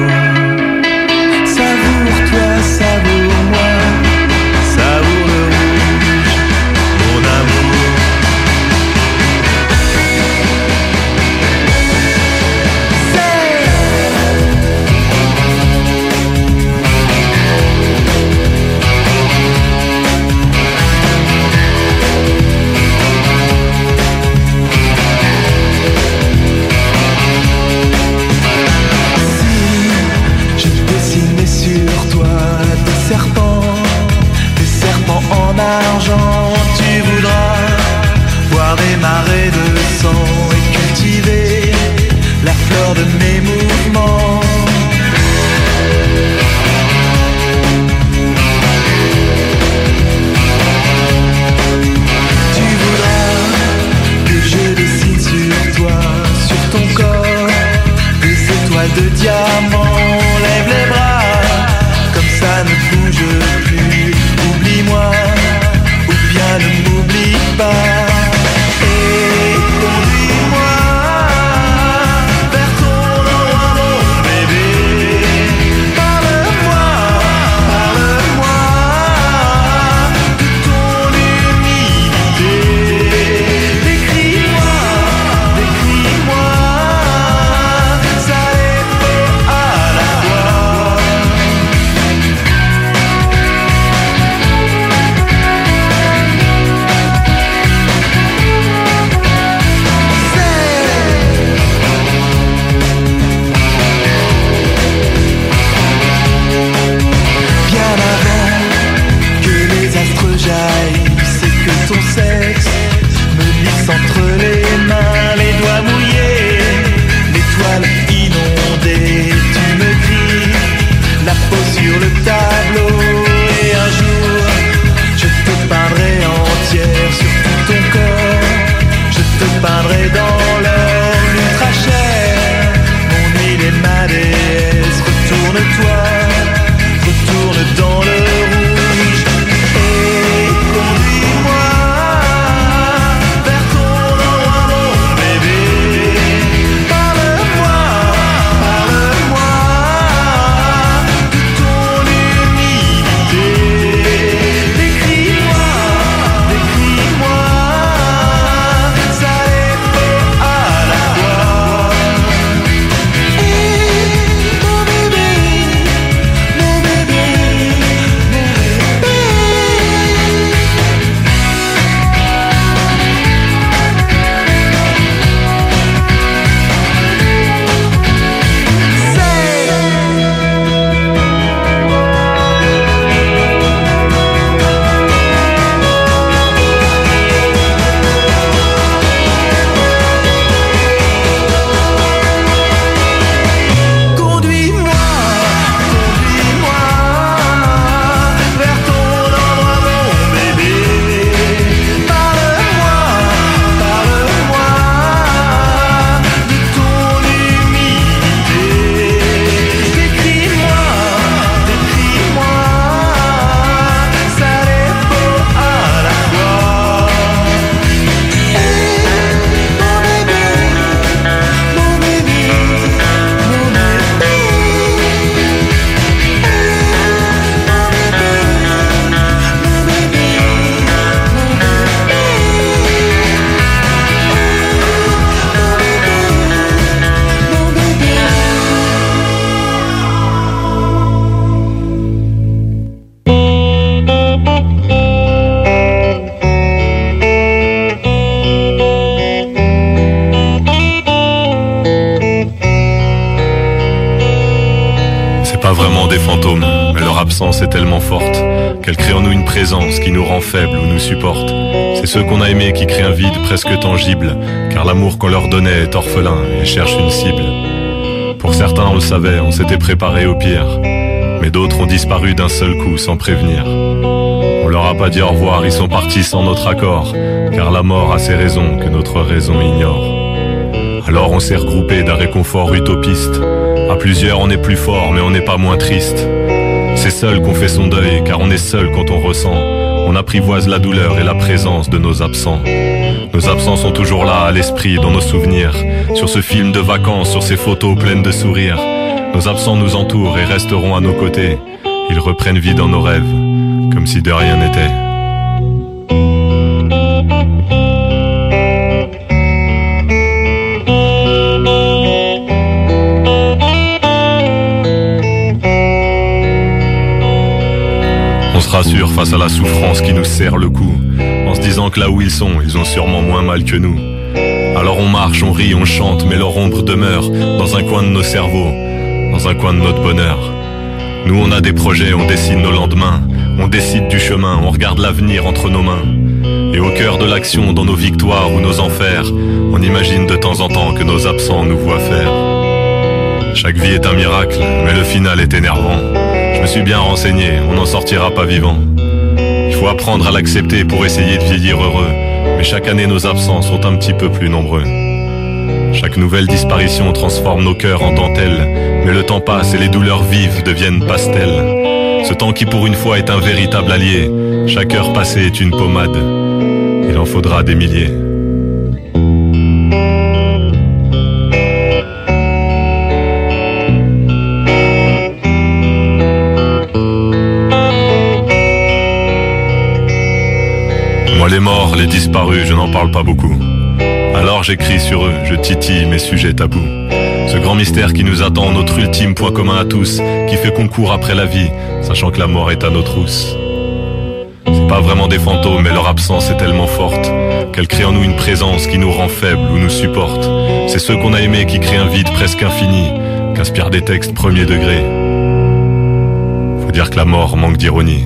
Ceux qu'on a aimés qui créent un vide presque tangible, car l'amour qu'on leur donnait est orphelin et cherche une cible. Pour certains, on le savait, on s'était préparé au pire, mais d'autres ont disparu d'un seul coup sans prévenir. On leur a pas dit au revoir, ils sont partis sans notre accord, car la mort a ses raisons que notre raison ignore. Alors on s'est regroupé d'un réconfort utopiste. À plusieurs, on est plus fort, mais on n'est pas moins triste. C'est seul qu'on fait son deuil, car on est seul quand on ressent. On apprivoise la douleur et la présence de nos absents. Nos absents sont toujours là, à l'esprit, dans nos souvenirs. Sur ce film de vacances, sur ces photos pleines de sourires. Nos absents nous entourent et resteront à nos côtés. Ils reprennent vie dans nos rêves, comme si de rien n'était. Face à la souffrance qui nous serre le cou, en se disant que là où ils sont, ils ont sûrement moins mal que nous. Alors on marche, on rit, on chante, mais leur ombre demeure dans un coin de nos cerveaux, dans un coin de notre bonheur. Nous on a des projets, on dessine nos lendemains, on décide du chemin, on regarde l'avenir entre nos mains. Et au cœur de l'action, dans nos victoires ou nos enfers, on imagine de temps en temps que nos absents nous voient faire. Chaque vie est un miracle, mais le final est énervant. Je me suis bien renseigné, on n'en sortira pas vivant. Il faut apprendre à l'accepter pour essayer de vieillir heureux, mais chaque année nos absents sont un petit peu plus nombreux. Chaque nouvelle disparition transforme nos cœurs en dentelle, mais le temps passe et les douleurs vives deviennent pastels. Ce temps qui pour une fois est un véritable allié, chaque heure passée est une pommade. Il en faudra des milliers. Moi les morts, les disparus, je n'en parle pas beaucoup. Alors j'écris sur eux, je titille mes sujets tabous. Ce grand mystère qui nous attend, notre ultime point commun à tous, qui fait qu'on court après la vie, sachant que la mort est à nos trousses. C'est pas vraiment des fantômes, mais leur absence est tellement forte qu'elle crée en nous une présence qui nous rend faibles ou nous supporte. C'est ceux qu'on a aimés qui créent un vide presque infini, qu'inspirent des textes premier degré. Faut dire que la mort manque d'ironie.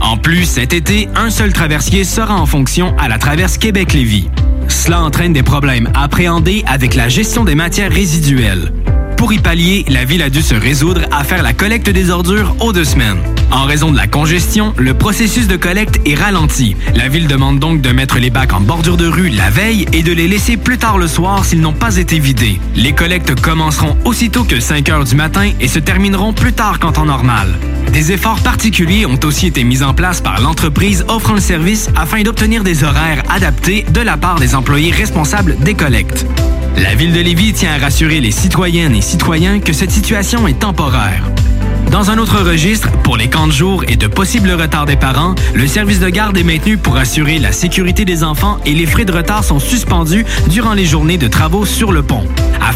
En plus, cet été, un seul traversier sera en fonction à la traverse Québec-Lévis. Cela entraîne des problèmes appréhendés avec la gestion des matières résiduelles. Pour y pallier, la ville a dû se résoudre à faire la collecte des ordures aux deux semaines. En raison de la congestion, le processus de collecte est ralenti. La ville demande donc de mettre les bacs en bordure de rue la veille et de les laisser plus tard le soir s'ils n'ont pas été vidés. Les collectes commenceront aussitôt que 5 heures du matin et se termineront plus tard qu'en temps normal. Des efforts particuliers ont aussi été mis en place par l'entreprise offrant le service afin d'obtenir des horaires adaptés de la part des employés responsables des collectes. La ville de Lévis tient à rassurer les citoyennes et citoyens que cette situation est temporaire. Dans un autre registre, pour les camps de jour et de possibles retards des parents, le service de garde est maintenu pour assurer la sécurité des enfants et les frais de retard sont suspendus durant les journées de travaux sur le pont.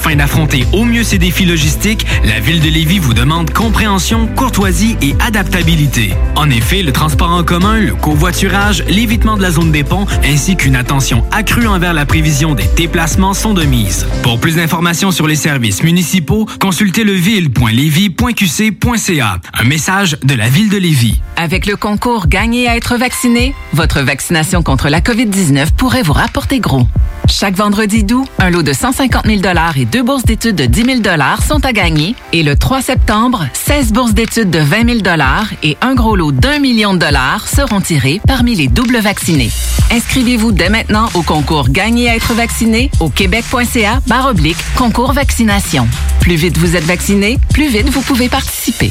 Afin d'affronter au mieux ces défis logistiques, la ville de Lévis vous demande compréhension, courtoisie et adaptabilité. En effet, le transport en commun, le covoiturage, l'évitement de la zone des ponts ainsi qu'une attention accrue envers la prévision des déplacements sont de mise. Pour plus d'informations sur les services municipaux, consultez leville.lévis.qc.ca. Un message de la ville de Lévis. Avec le concours Gagner à être vacciné, votre vaccination contre la COVID-19 pourrait vous rapporter gros. Chaque vendredi doux, un lot de 150 000 et deux bourses d'études de 10 000 sont à gagner. Et le 3 septembre, 16 bourses d'études de 20 000 et un gros lot d'un million de dollars seront tirés parmi les doubles vaccinés. Inscrivez-vous dès maintenant au concours Gagner à être vacciné au québec.ca oblique concours vaccination. Plus vite vous êtes vacciné, plus vite vous pouvez participer.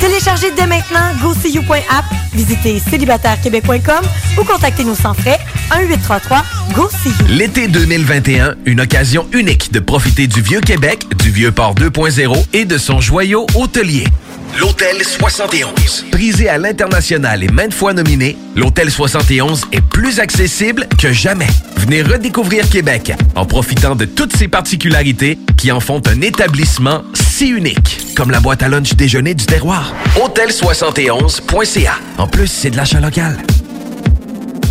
Téléchargez dès maintenant GoSeeYou.app, visitez célibatairequebec.com ou contactez-nous sans frais 1-833-GO-SEE-YOU. L'été 2021, une occasion unique de profiter du Vieux Québec, du Vieux Port 2.0 et de son joyau hôtelier. L'Hôtel 71. Prisé à l'international et maintes fois nominé, l'Hôtel 71 est plus accessible que jamais. Venez redécouvrir Québec en profitant de toutes ses particularités qui en font un établissement si unique, comme la boîte à lunch déjeuner du terroir. Hôtel71.ca. En plus, c'est de l'achat local.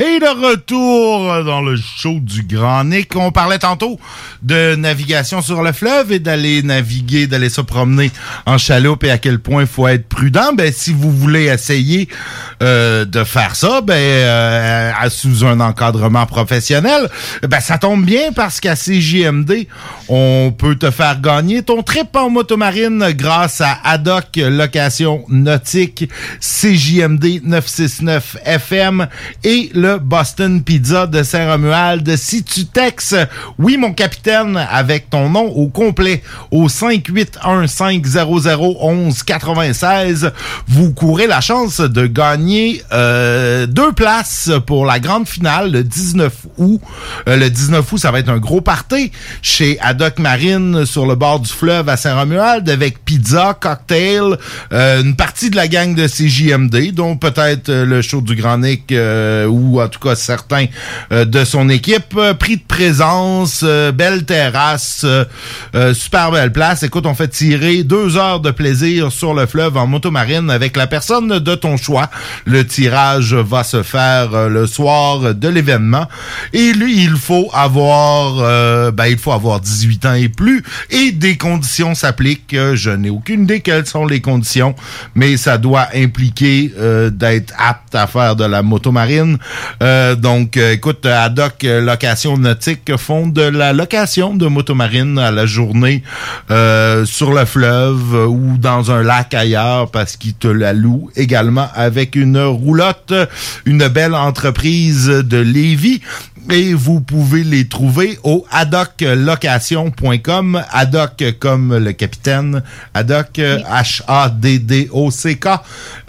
Et de retour dans le show du Grand Nick. On parlait tantôt de navigation sur le fleuve et d'aller naviguer, d'aller se promener en chaloupe et à quel point il faut être prudent. Ben, si vous voulez essayer euh, de faire ça, ben, euh, sous un encadrement professionnel, ben, ça tombe bien parce qu'à CJMD, on peut te faire gagner ton trip en motomarine grâce à Adoc Location Nautique, CJMD 969 FM et le Boston Pizza de Saint-Romuald. Si tu textes oui mon capitaine avec ton nom au complet au 581 500 11 96, vous courez la chance de gagner euh, deux places pour la grande finale le 19 août. Euh, le 19 août, ça va être un gros party chez Adoc Marine sur le bord du fleuve à Saint-Romuald avec pizza, cocktail, euh, une partie de la gang de CJMD, dont peut-être euh, le show du Grand Nick ou ou en tout cas certains euh, de son équipe. Euh, prix de présence, euh, belle terrasse, euh, euh, super belle place. Écoute, on fait tirer deux heures de plaisir sur le fleuve en motomarine avec la personne de ton choix. Le tirage va se faire le soir de l'événement. Et lui, il faut avoir, ben, il faut avoir 18 ans et plus. Et des conditions s'appliquent. Je n'ai aucune idée quelles sont les conditions, mais ça doit impliquer euh, d'être apte à faire de la motomarine. Euh, donc, euh, écoute, Adoc euh, Location Nautique font de la location de motomarine à la journée sur le fleuve ou dans un lac ailleurs parce qu'ils te la louent également avec une roulotte, une belle entreprise de Lévis. Et vous pouvez les trouver au hadoclocation.com. Haddock comme le capitaine. Euh, H-A-D-D-O-C-K,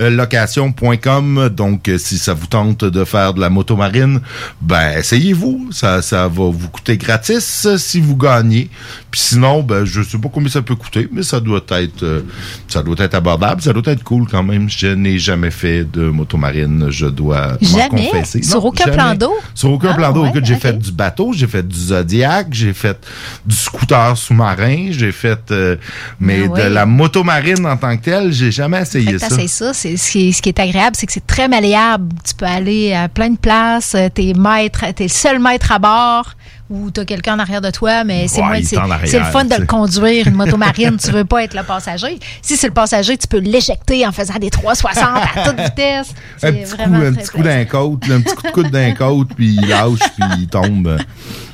euh, location.com. Donc, euh, si ça vous tente de faire de la motomarine, ben, essayez-vous. Ça, ça va vous coûter gratis euh, si vous gagnez. Puis sinon, ben, je sais pas combien ça peut coûter, mais ça doit être, euh, ça doit être abordable. Ça doit être cool quand même. Je n'ai jamais fait de motomarine. Je dois m'en Jamais? confesser. Sur Non, aucun jamais. plan d'eau? Sur aucun Ah, plan d'eau. Écoute, j'ai fait du bateau, j'ai fait du Zodiac, j'ai fait du scooter sous-marin, j'ai fait, euh, mais Ah de la motomarine en tant que telle, j'ai jamais essayé ça. t'essayes ça. C'est, ce, qui est, ce qui est agréable, c'est que c'est très malléable. Tu peux aller à plein de places. euh, T'es maître, t'es le seul maître à bord ou t'as quelqu'un en arrière de toi, mais c'est Ouais, c'est, le fun de tu le conduire, une moto marine. <laughs> tu veux pas être le passager. Si c'est le passager, tu peux l'éjecter en faisant des 360 à toute vitesse. Un petit coup, vraiment un très petit coup d'un côte, un petit coup de coude d'un côte, puis il lâche, puis il tombe, euh,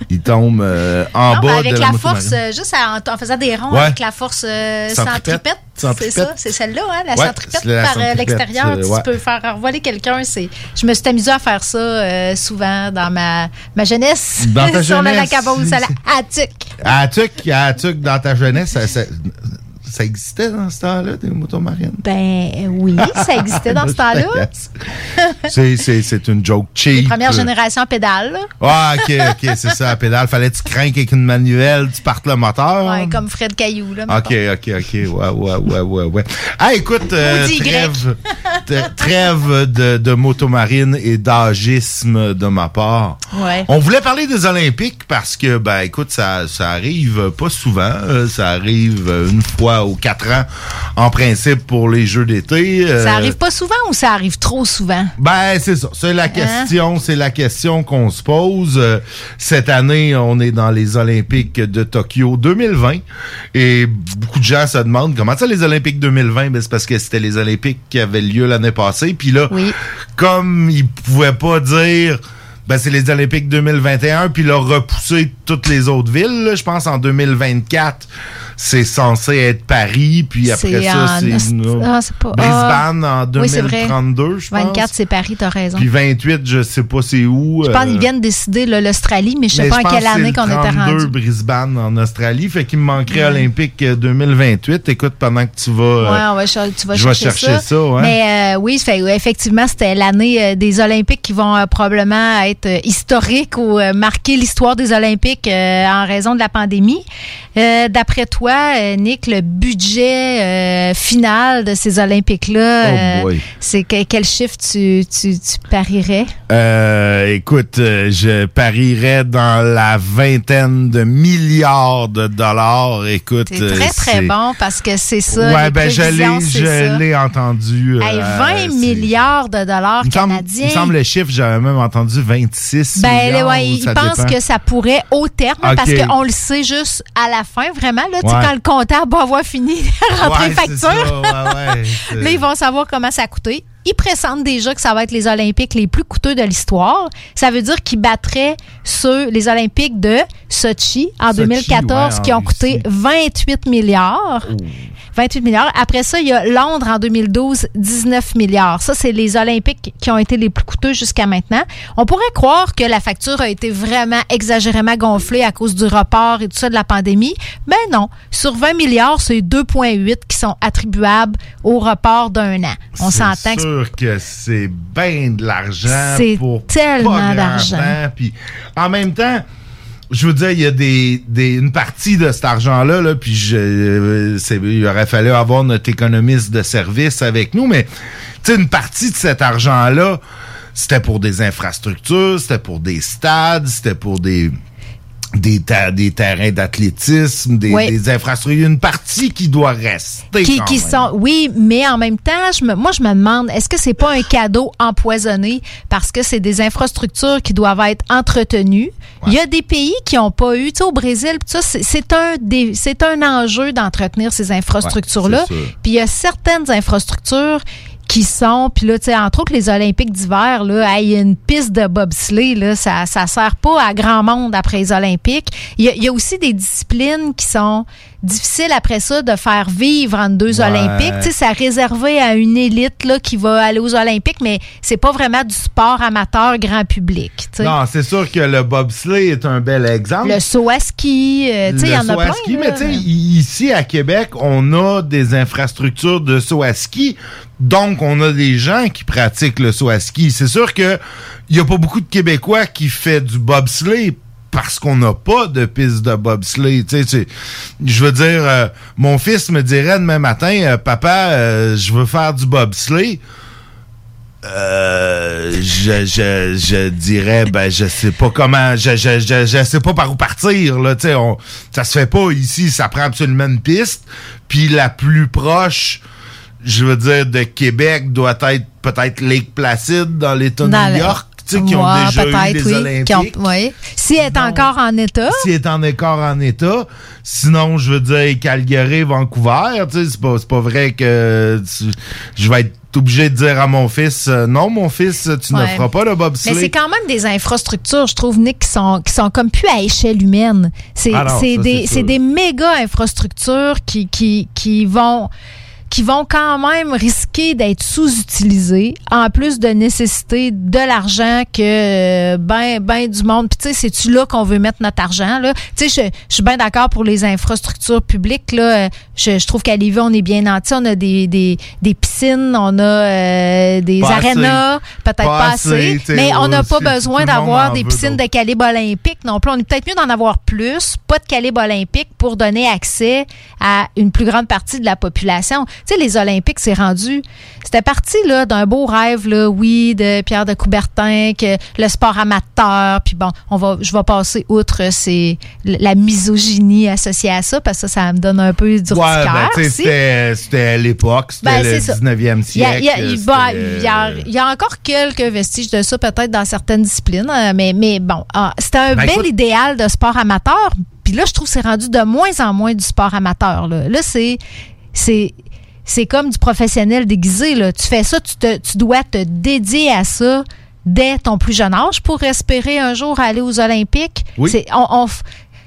il tombe euh, en Non, bas avec de la, la, force, euh, juste en, en faisant des ronds Ouais. avec la force euh, centripète. C'est ça, c'est celle-là, hein, la Ouais, la par euh, l'extérieur. euh, tu ouais. peux faire revoler quelqu'un. C'est, je me suis amusée à faire ça euh, souvent dans ma, ma jeunesse. Dans ta <laughs> sur jeunesse. lac à Beauce, à la Attic. À Tuc, à Tuc, dans ta jeunesse, ça, ça, ça existait dans ce temps-là, des motomarines? Ben oui, ça existait dans ce <laughs> temps-là. <laughs> c'est, une joke cheap. Première génération pédale. là. Ah, ok, ok, c'est ça, la pédale. Fallait que tu crains avec une manuelle, tu partes le moteur? Ouais, comme Fred Caillou. Là, Ok, ok, ok, ouais, ouais, ouais, ouais, ouais. Ah, écoute, euh, trêve, trêve de, de motomarine et d'agisme de ma part. Ouais. On voulait parler des Olympiques parce que, ben, écoute, ça, ça arrive pas souvent. euh, ça arrive une fois quatre ans, en principe, pour les Jeux d'été. euh, Ça arrive pas souvent ou ça arrive trop souvent? ben, c'est ça. C'est Hein? la question, c'est la question qu'on se pose. Euh, cette année, on est dans les Olympiques de Tokyo 2020. Et beaucoup de gens se demandent comment ça les Olympiques 2020? Ben, c'est parce que c'était les Olympiques qui avaient lieu l'année passée. Puis là, comme ils pouvaient pas dire ben c'est les Olympiques 2021 puis leur repousser toutes les autres villes, là. je pense en 2024, c'est censé être Paris puis après C'est ça en c'est ah, pas- Brisbane ah. en Oui, c'est vrai. 2032, je pense. 24, c'est Paris, t'as raison. Puis 28, je sais pas c'est où. Je pense qu'ils euh, viennent décider l'Australie, mais je sais mais pas en quelle que année qu'on était 32 rendu. Brisbane en Australie, fait qu'il me manquerait Olympique euh, 2028. Écoute, pendant que tu vas... euh, Ouais, on va cher- tu vas je vais chercher, ça, ouais. Mais euh, oui, fait, effectivement, c'était l'année euh, des Olympiques qui vont euh, probablement être euh, historiques ou euh, marquer l'histoire des Olympiques euh, en raison de la pandémie. Euh, D'après toi, euh, Nick, le budget euh, final de ces Olympiques-là, Oh euh, c'est que- quel chiffre tu, tu, tu parierais? Euh, écoute, je parierais dans la vingtaine de milliards de dollars. Écoute, C'est très, très bon parce que c'est ça. Ouais, ben je l'ai, entendu. Hey, euh, 20 c'est- milliards de dollars Il canadiens. il me semble le chiffre, j'avais même entendu 26 Ben, milliards. ouais, ou il pense dépend. que ça pourrait au terme, parce qu'on le sait juste à la fin, vraiment. Là, tu sais, Ouais. quand le comptable va avoir fini <laughs> de rentrer Ouais, ça, <laughs> c'est- là, ils vont savoir comment ça a coûté. Ils pressentent déjà que ça va être les Olympiques les plus coûteux de l'histoire. Ça veut dire qu'ils battraient ceux, les Olympiques de Sochi en Sochi, 2014 ouais, en qui ont coûté 28 milliards. 28 milliards. Après ça, il y a Londres en 2012, 19 milliards. Ça, c'est les Olympiques qui ont été les plus coûteux jusqu'à maintenant. On pourrait croire que la facture a été vraiment exagérément gonflée à cause du report et tout ça de la pandémie. Mais non. Sur 20 milliards, c'est 2,8 qui sont attribuables au report d'un an. On s'entend C'est sûr que c'est bien de l'argent C'est pour tellement d'argent. Puis en même temps, je veux dire, il y a des, des- une partie de cet argent-là, là, puis je, euh, il aurait fallu avoir notre économiste de service avec nous, mais une partie de cet argent-là, c'était pour des infrastructures, c'était pour des stades, c'était pour des des, ter- des terrains d'athlétisme, des, infrastructures, une partie qui doit rester. qui, qui sont oui mais en même temps je me- moi je me demande est-ce que c'est pas un cadeau empoisonné parce que c'est des infrastructures qui doivent être entretenues? Il y a des pays qui ont pas eu tu sais au Brésil ça c'est- un des c'est un enjeu d'entretenir ces infrastructures là Ouais, puis il y a certaines infrastructures qui sont. Puis là tu sais entre autres les olympiques d'hiver là il y a une piste de bobsleigh là. Ça ça sert pas à grand monde après les olympiques. Il y y a aussi des disciplines qui sont difficiles après ça de faire vivre entre deux Ouais. olympiques tu sais c'est réservé à une élite là qui va aller aux olympiques mais c'est pas vraiment du sport amateur grand public tu sais. Non, c'est sûr que le bobsleigh est un bel exemple. le saut à ski euh, tu sais il y en a saut à plein ski, mais tu sais, ici à Québec, on a des infrastructures de saut à ski. Donc, on a des gens qui pratiquent le saut à ski. C'est sûr que il y a pas beaucoup de Québécois qui fait du bobsleigh parce qu'on n'a pas de piste de bobsleigh. Tu sais, je veux dire, euh, mon fils me dirait demain matin, euh, papa, euh, je veux faire du bobsleigh. Euh, je, je, je dirais ben je sais pas comment je, je, je, je sais pas par où partir là tu sais ça se fait pas ici ça prend absolument une piste puis la plus proche je veux dire de Québec doit être peut-être Lake Placid dans l'État de New York tu sais qui ont déjà eu les oui, Olympiques qui ont- oui. Si elle est encore en état. si elle est en écart en état. Sinon, je veux dire, Calgary, Vancouver, tu sais, c'est pas, c'est pas vrai que tu- je vais être obligé de dire à mon fils, euh, non, mon fils, tu ne feras pas le bobsleigh. Mais c'est quand même des infrastructures, je trouve, Nick, qui sont, qui sont comme plus à échelle humaine. C'est Ah des, c'est des méga infrastructures qui, qui, qui vont qui vont quand même risquer d'être sous-utilisées, en plus de nécessiter de l'argent que euh, ben ben du monde. Puis tu sais, c'est-tu là qu'on veut mettre notre argent là? Tu sais, je, je suis bien d'accord pour les infrastructures publiques là. Je, je trouve qu'à Lévis, on est bien nantis. On a des, des, des piscines, on a euh, des Pas arénas, peut-être Pas pas, assez, mais on n'a pas besoin d'avoir des piscines de calibre olympique non plus. On est peut-être mieux d'en avoir plus, pas de calibre olympique pour donner accès à une plus grande partie de la population. Tu sais, les Olympiques, c'est rendu. C'était parti là d'un beau rêve, là, oui, de Pierre de Coubertin, que le sport amateur, puis bon, on va, je vais passer outre c'est la misogynie associée à ça parce que ça, ça me donne un peu du Ouais, ben, c'était l'époque, c'était Ben, le c'est ça. 19e Il y a, siècle. il y a- il y a- il y a encore quelques vestiges de ça, peut-être dans certaines disciplines, euh, mais, mais bon, ah, c'était un Ben, bel écoute- idéal de sport amateur. Puis là, je trouve que c'est rendu de moins en moins du sport amateur. Là, là c'est, c'est, c'est comme du professionnel déguisé. Là. Tu fais ça, tu, te, tu dois te dédier à ça dès ton plus jeune âge pour espérer un jour aller aux Olympiques. Oui. C'est, on,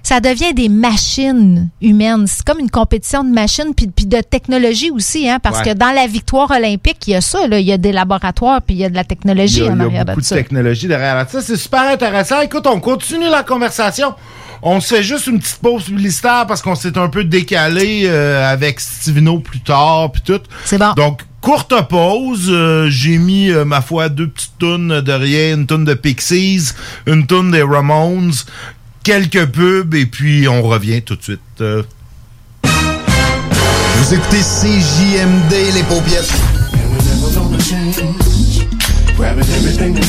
ça devient des machines humaines. C'est comme une compétition de machines puis, puis de technologie aussi, hein, parce Ouais. que dans la victoire olympique, il y a ça. Là, il y a des laboratoires puis il y a de la Il technologie y a, en il y a beaucoup de technologie derrière ça. C'est super intéressant. Écoute, on continue la conversation. On se fait juste une petite pause publicitaire parce qu'on s'est un peu décalé euh, avec Stivino plus tard puis tout. C'est bon. Donc, courte pause. Euh, J'ai mis, euh, ma foi, deux petites tonnes de rien. Une tonne de Pixies, une tonne des Ramones, quelques pubs et puis on revient tout de suite. Euh, Vous écoutez CJMD, les paupiètes. Grabbing everything that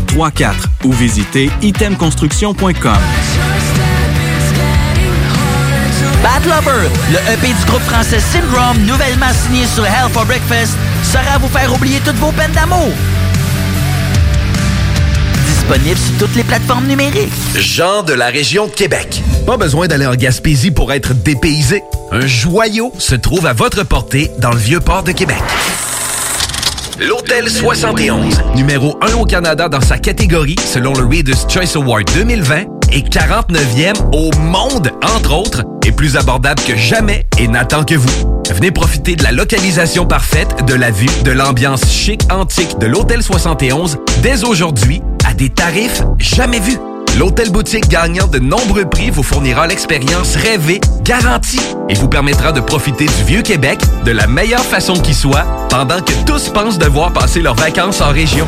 418-454-8834 ou visitez itemconstruction.com. Bad Lover, le EP du groupe français Syndrome, nouvellement signé sur Hell for Breakfast, sera à vous faire oublier toutes vos peines d'amour. Disponible sur toutes les plateformes numériques. Jean de la région de Québec. Pas besoin d'aller en Gaspésie pour être dépaysé. Un joyau se trouve à votre portée dans le vieux port de Québec. L'Hôtel 71, numéro 1 au Canada dans sa catégorie selon le Reader's Choice Award 2020 et 49e au monde, entre autres, est plus abordable que jamais et n'attend que vous. Venez profiter de la localisation parfaite, de la vue, de l'ambiance chic antique de l'Hôtel 71 dès aujourd'hui à des tarifs jamais vus. L'hôtel boutique gagnant de nombreux prix vous fournira l'expérience rêvée, garantie, et vous permettra de profiter du vieux Québec de la meilleure façon qui soit, pendant que tous pensent devoir passer leurs vacances en région.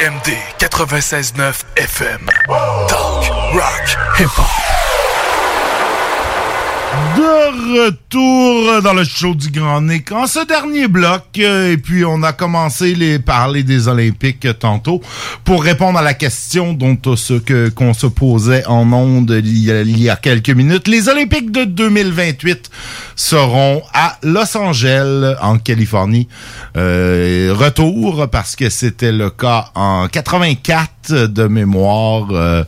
CJMD 96.9 FM. Talk, rock, hip-hop. De retour dans le show du Grand Nick en ce dernier bloc. euh, Et puis, on a commencé les parler des Olympiques euh, tantôt pour répondre à la question dont euh, ce que qu'on se posait en ondes il y a quelques minutes. Les Olympiques de 2028 seront à Los Angeles, en Californie. Euh, retour parce que c'était le cas en 84 de mémoire. euh,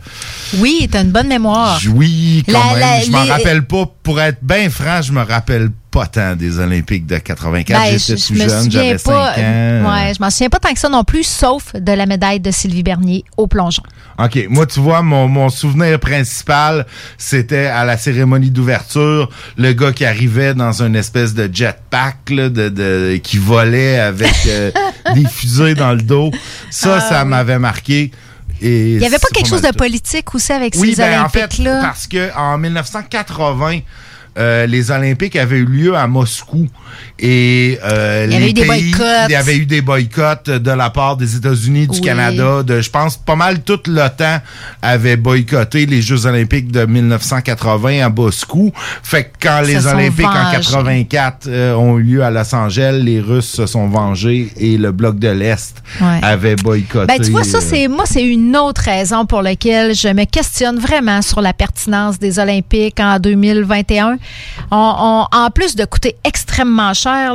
Oui, t'as une bonne mémoire. oui, quand La- même. la- je m'en les- rappelle pas. Pour être bien franc, je me rappelle pas tant des Olympiques de 84. Ben, J'étais je, tout je jeune, j'avais 5 pas. ans. Ouais, je m'en souviens pas tant que ça non plus, sauf de la médaille de Sylvie Bernier au plongeon. OK, moi, tu vois, mon, mon souvenir principal, c'était à la cérémonie d'ouverture, le gars qui arrivait dans une espèce de jetpack, là, de, de, qui volait avec euh, <laughs> des fusées dans le dos. Ça, Ah, ça m'avait marqué. Et Il y avait pas quelque chose de politique aussi avec Oui, ces ben, en fait, Olympiques-là? parce que en 1980, euh, les Olympiques avaient eu lieu à Moscou. Et euh, Il y avait les eu des pays- boycotts. Il y avait eu des boycotts de la part des États-Unis, du Oui. Canada, de, je pense, pas mal tout l'OTAN avait boycotté les Jeux Olympiques de 1980 à Moscou. Fait que quand les Olympiques en vengés. 84 euh, ont eu lieu à Los Angeles, les Russes se sont vengés et le bloc de l'Est Ouais. avait boycotté. Ben, tu vois, ça, euh, c'est moi, c'est une autre raison pour laquelle je me questionne vraiment sur la pertinence des Olympiques en 2021. En plus de coûter extrêmement cher,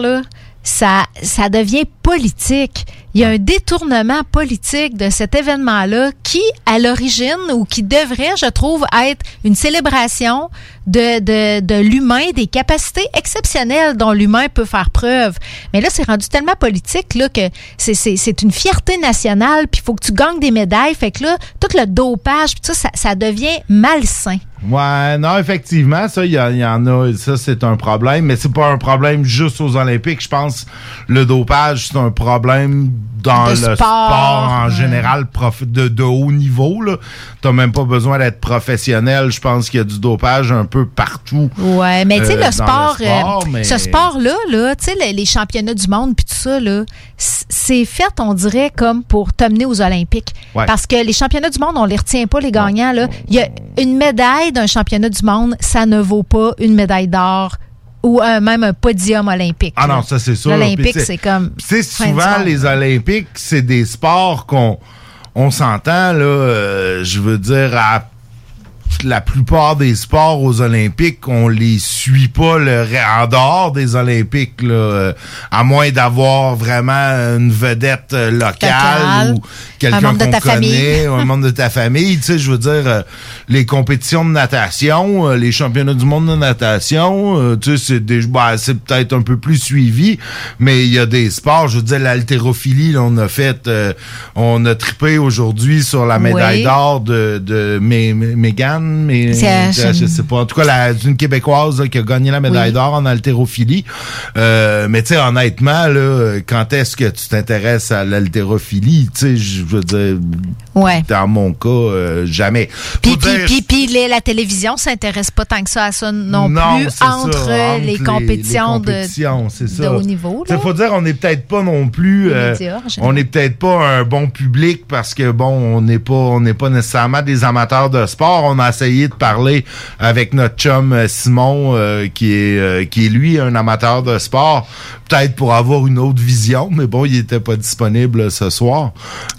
ça, ça devient politique. Il y a un détournement politique de cet événement-là qui, à l'origine, ou qui devrait, je trouve, être une célébration de, de, de l'humain, des capacités exceptionnelles dont l'humain peut faire preuve. Mais là, c'est rendu tellement politique là, que c'est- c'est c'est une fierté nationale, puis il faut que tu gagnes des médailles. Fait que là, tout le dopage, puis ça, ça, devient malsain. Ouais, non, effectivement, ça, il y, y en a, ça, c'est un problème, mais c'est pas un problème juste aux Olympiques. Je pense le dopage, c'est un problème dans De le sport, sport, en ouais. général prof- de, de haut niveau. Là. T'as même pas besoin d'être professionnel. Je pense qu'il y a du dopage un peu partout. Ouais, mais tu sais, euh, le sport, sport, euh, mais- ce sport-là, là, tu sais, les, les championnats du monde puis tout ça, c'est fait, on dirait, comme pour t'amener aux Olympiques. Ouais. Parce que les championnats du monde, on les retient pas, les gagnants. Il y a une médaille d'un championnat du monde, ça ne vaut pas une médaille d'or ou un- même un podium olympique. Ah non, ça c'est sûr. L'Olympique, c'est comme. Tu sais, fin du souvent, les Olympiques, c'est des sports qu'on on s'entend, là, euh, je veux dire, à la plupart des sports aux Olympiques, on les suit pas le, en dehors des Olympiques, là, euh, à moins d'avoir vraiment une vedette euh, locale ou quelqu'un qu'on famille. connaît, ou un membre de ta famille. Tu sais, je veux dire, euh, les compétitions de natation, euh, les championnats du monde de natation, euh, tu sais, c'est des, bah, c'est peut-être un peu plus suivi, mais il y a des sports, je veux dire, l'haltérophilie, là, on a fait, euh, on a trippé aujourd'hui sur la médaille Oui. d'or de, de Mé- Mé- Mégane, mais C'est- je, je sais pas. En tout cas, la, une Québécoise là, qui a gagné la médaille Oui. d'or en haltérophilie. Euh, mais tu sais, honnêtement, là, quand est-ce que tu t'intéresses à l'haltérophilie? Tu sais, je veux dire, Ouais. dans mon cas, euh, jamais. Puis, puis, la télévision s'intéresse pas tant que ça à ça non, Non, plus ça, entre, les compétitions, les compétitions, c'est de, ça. de haut niveau. Il faut dire, on n'est peut-être pas non plus, euh, médias, on n'est peut-être pas un bon public parce que bon, on n'est pas, on n'est pas nécessairement des amateurs de sport. On a essayé de parler avec notre chum euh, Simon, euh, qui est, euh, qui est lui un amateur de sport, peut-être pour avoir une autre vision, <laughs> mais bon, il était pas disponible ce soir.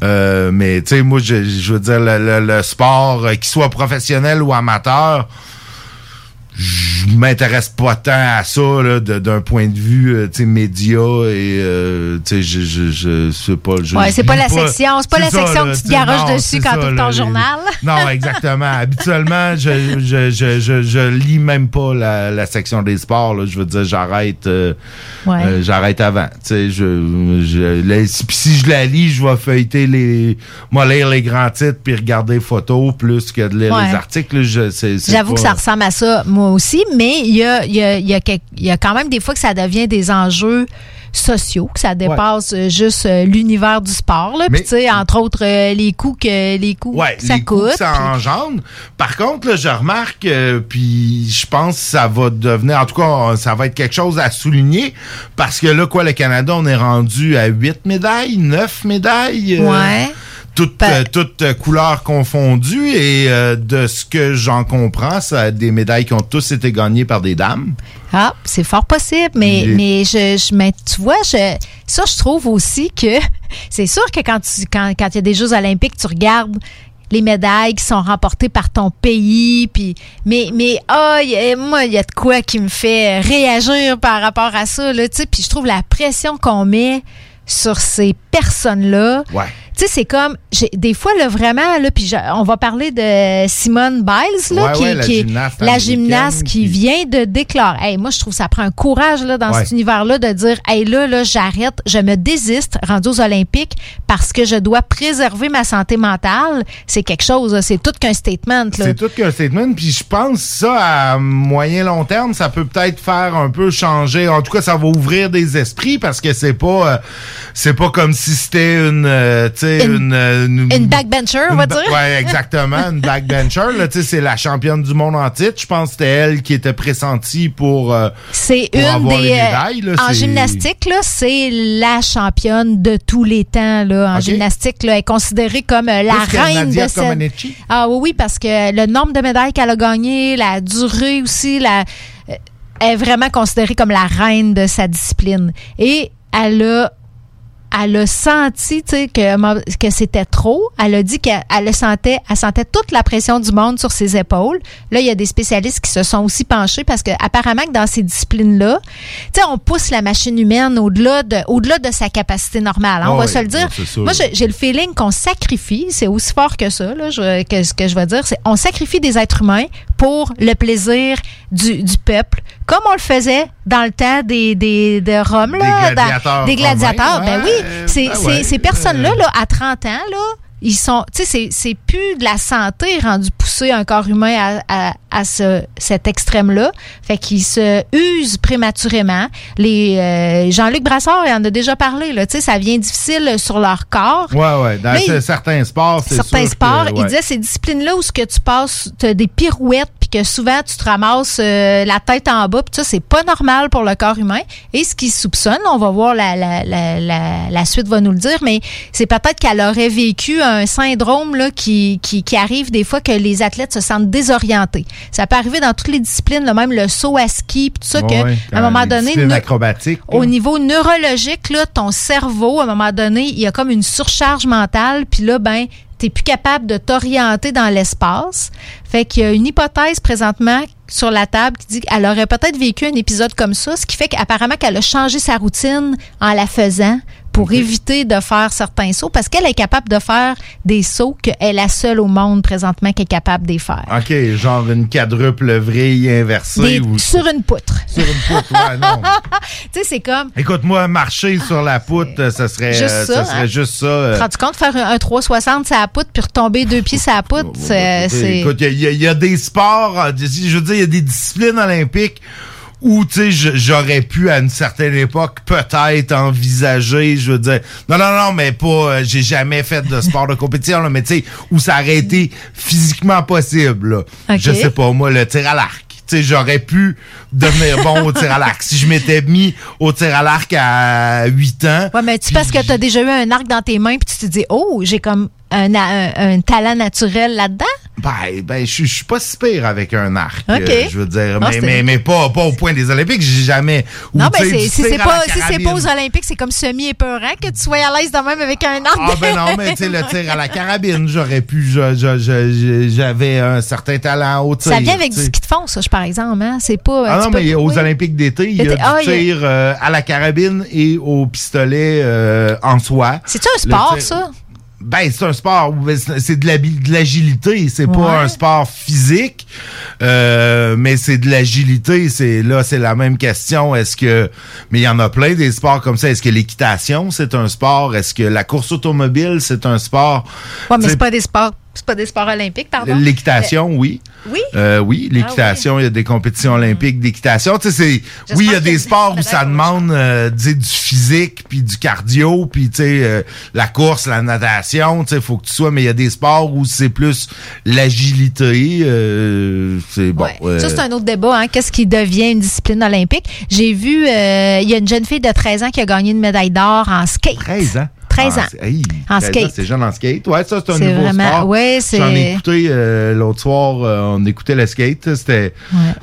Euh, mais tu sais, moi, je, je veux dire, le, le- le sport, euh, qu'il soit professionnel ou amateur je m'intéresse pas tant à ça d'un point de vue euh, tu sais média et euh, tu sais je je je sais pas je Ouais, c'est pas lis la section- c'est pas la ça, section là, que tu te garoches dessus c'est quand là, ton les- journal. <laughs> non exactement habituellement je je, je je je lis même pas la, la section des sports là. je veux dire j'arrête euh, Ouais. euh, j'arrête avant tu sais je je la- si, puis si je la lis je vais feuilleter les moi lire les grands titres puis regarder les photos plus que de lire Ouais. les articles c'est c'est J'avoue pas- que ça ressemble à ça, moi aussi, mais il y a, y, a, y, a y quand même des fois que ça devient des enjeux sociaux, que ça dépasse euh, juste euh, l'univers du sport. Là. Puis, tu sais, entre autres, euh, les coûts que, les coûts Ouais, que ça les coûte. que ça puis- engendre. Par contre, là, je remarque, euh, puis je pense que ça va devenir, en tout cas, ça va être quelque chose à souligner, parce que là, quoi, le Canada, on est rendu à huit médailles, neuf médailles. euh, Ouais. Toutes, euh, euh, couleurs confondues et euh, de ce que j'en comprends, ça des médailles qui ont tous été gagnées par des dames. Ah, c'est fort possible, mais, mais je, je mais tu vois, je, ça, je trouve aussi que <laughs> c'est sûr que quand tu quand, quand il y a des Jeux olympiques, tu regardes les médailles qui sont remportées par ton pays, puis mais mais ah, a- moi il y a de quoi qui me fait réagir par rapport à ça là, tu sais, puis je trouve la pression qu'on met sur ces personnes-là. Ouais. Tu sais, c'est comme, des fois, là, vraiment, là, puis on va parler de Simone Biles, là, Ouais, qui, ouais, la qui est gymnaste la gymnaste qui, qui- vient de déclarer. Hey, moi, je trouve que ça prend un courage là, dans Ouais. cet univers-là de dire, hey, là, là, j'arrête, je me désiste, rendu aux Olympiques, parce que je dois préserver ma santé mentale. C'est quelque chose, c'est tout qu'un statement. Là. C'est tout qu'un statement. Puis je pense ça à moyen long terme, ça peut peut-être faire un peu changer. En tout cas, ça va ouvrir des esprits parce que c'est pas euh, c'est pas comme si c'était une euh, sais une, euh, une, Une backbencher, on va dire. Ouais, exactement, une backbencher. Là, tu sais, c'est la championne du monde en titre. Je pense que c'était elle qui était pressentie pour, euh, C'est une avoir des. les euh, médailles. là. en gymnastique, là, c'est la championne de tous les temps. Là. En gymnastique, là, elle est considérée comme la Plus reine de cette. Ah oui, oui, parce que le nombre de médailles qu'elle a gagné, la durée aussi, la, elle est vraiment considérée comme la reine de sa discipline. Et elle a elle a senti tu sais, que, que c'était trop. Elle a dit qu'elle elle le sentait, elle sentait toute la pression du monde sur ses épaules. Là, il y a des spécialistes qui se sont aussi penchés parce que apparemment que dans ces disciplines-là, tu sais, on pousse la machine humaine au-delà de, au-delà de sa capacité normale. hein, on Ah va oui, se le dire. Moi, j'ai le feeling qu'on sacrifie, c'est aussi fort que ça, là, je- que ce que je veux dire, c'est on sacrifie des êtres humains pour le plaisir du, du peuple, comme on le faisait dans le temps des, des de Rome, là, Des dans- gladiateurs des gladiateurs. romains, ben ouais, oui, c'est ben c'est- ouais, ces personnes-là, là, à 30 ans, là, ils sont, tu sais, c'est- c'est plus de la santé rendu pousser un corps humain à, à, à ce, cet extrême-là. Fait qu'ils se usent prématurément. Les euh, Jean-Luc Brassard, il en a déjà parlé, là, tu sais, ça vient difficile sur leur corps. Ouais, ouais. Dans certains sports, c'est certains sûr sports, que, il disait ces disciplines-là où ce que tu passes, tu as des pirouettes, puis que souvent tu te ramasses euh, la tête en bas, puis ça, c'est pas normal pour le corps humain. Et ce qu'il soupçonne, on va voir la, la, la, la, suite va nous le dire, mais c'est peut-être qu'elle aurait vécu un syndrome là, qui, qui, qui arrive des fois que les athlètes se sentent désorientés. Ça peut arriver dans toutes les disciplines, là, même le saut à ski, puis tout ça, Ouais, que, à un moment donné, au niveau neurologique, là, ton cerveau, à un moment donné, il y a comme une surcharge mentale, puis là, ben, t'es plus capable de t'orienter dans l'espace. Fait qu'il y a une hypothèse présentement sur la table qui dit qu'elle aurait peut-être vécu un épisode comme ça, ce qui fait qu'apparemment qu'elle a changé sa routine en la faisant pour éviter de faire certains sauts, parce qu'elle est capable de faire des sauts qu'elle est la seule au monde présentement qui est capable de faire. OK, genre une quadruple vrille inversée. Des- ou... sur une poutre. Sur une poutre, ouais, non. <laughs> tu sais, c'est comme... Écoute-moi, marcher sur la poutre, ça serait Juste euh, ça, serait hein? juste ça. euh, Tu te rends compte faire un, un 360 sur la poutre puis retomber deux pieds sur la poutre, c'est- c'est... Écoute, il y, a- il y a des sports, euh, je veux dire, il y a des disciplines olympiques où, tu sais, j'aurais pu, à une certaine époque, peut-être envisager, je veux dire, non, non, non, mais pas, euh, j'ai jamais fait de sport de compétition, là, mais tu sais, où ça aurait été physiquement possible, là. Je sais pas, moi, le tir à l'arc. Tu sais, j'aurais pu devenir bon au tir à l'arc. Si je m'étais mis au tir à l'arc à 8 ans. Ouais, mais tu parce que tu as déjà eu un arc dans tes mains puis tu te dis, oh, j'ai comme un, un- un talent naturel là-dedans? Ben, ben, je suis pas si pire avec un arc. Ok. euh, je veux dire, Non, mais, mais, mais pas, pas au point des Olympiques. J'ai jamais. ou, non, du si c'est pas, si c'est pas aux Olympiques, c'est comme semi-épeurant que tu sois à l'aise de même avec un arc. Ah ben non, mais tu sais, le <laughs> tir à la carabine, j'aurais pu, j'avais un certain talent au tir. Ça vient avec tu du ski de fond, ça, je- par exemple. Hein? C'est pas. Ah non, mais aux. Olympiques d'été, il y a du ah, tir euh, à la carabine et au pistolet euh, en soi. C'est-tu un sport, ça? Ben, c'est un sport, où c'est de l'agilité, c'est Ouais. pas un sport physique, euh, mais c'est de l'agilité. C'est là, c'est la même question. Est-ce que, mais il y en a plein des sports comme ça. Est-ce que l'équitation c'est un sport? Est-ce que la course automobile c'est un sport? Ouais, mais c'est pas des sports. C'est pas des sports olympiques, pardon? L'équitation, oui. Oui? Euh, oui, l'équitation, il y a des compétitions olympiques d'équitation. Tu sais, oui, il y a des sports où ça demande euh, du physique, puis du cardio, puis tu sais, euh, la course, la natation, tu sais, faut que tu sois, mais il y a des sports où c'est plus l'agilité. c'est bon. Ça, c'est un autre débat. Hein? Qu'est-ce qui devient une discipline olympique? J'ai vu, il y a une jeune fille de 13 ans qui a gagné une médaille d'or en skate. 13 ans? 13 ans. Ah, hey, En 13 ans, skate. C'est jeune en skate. Ouais, ça, c'est un nouveau vraiment- sport. ouais, J'en ai écouté euh, l'autre soir, euh, on écoutait le skate. C'était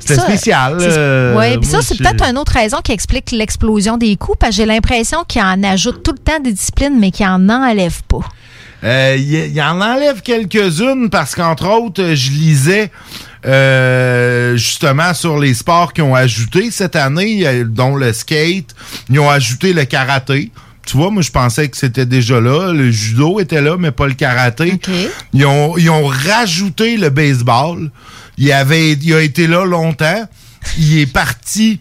spécial. euh, ouais, puis ça, c'est peut-être une autre raison qui explique l'explosion des coûts, parce que j'ai l'impression qu'il en ajoute tout le temps des disciplines, mais qu'il en enlève pas. Euh, Il y, en enlève quelques-unes parce qu'entre autres, je lisais euh, justement sur les sports qui ont ajouté cette année, dont le skate, ils ont ajouté le karaté. Tu vois, moi, je pensais que c'était déjà là. Le judo était là, mais pas le karaté. Ils, ont, ils ont rajouté le baseball. Il, avait, il a été là longtemps. Il est parti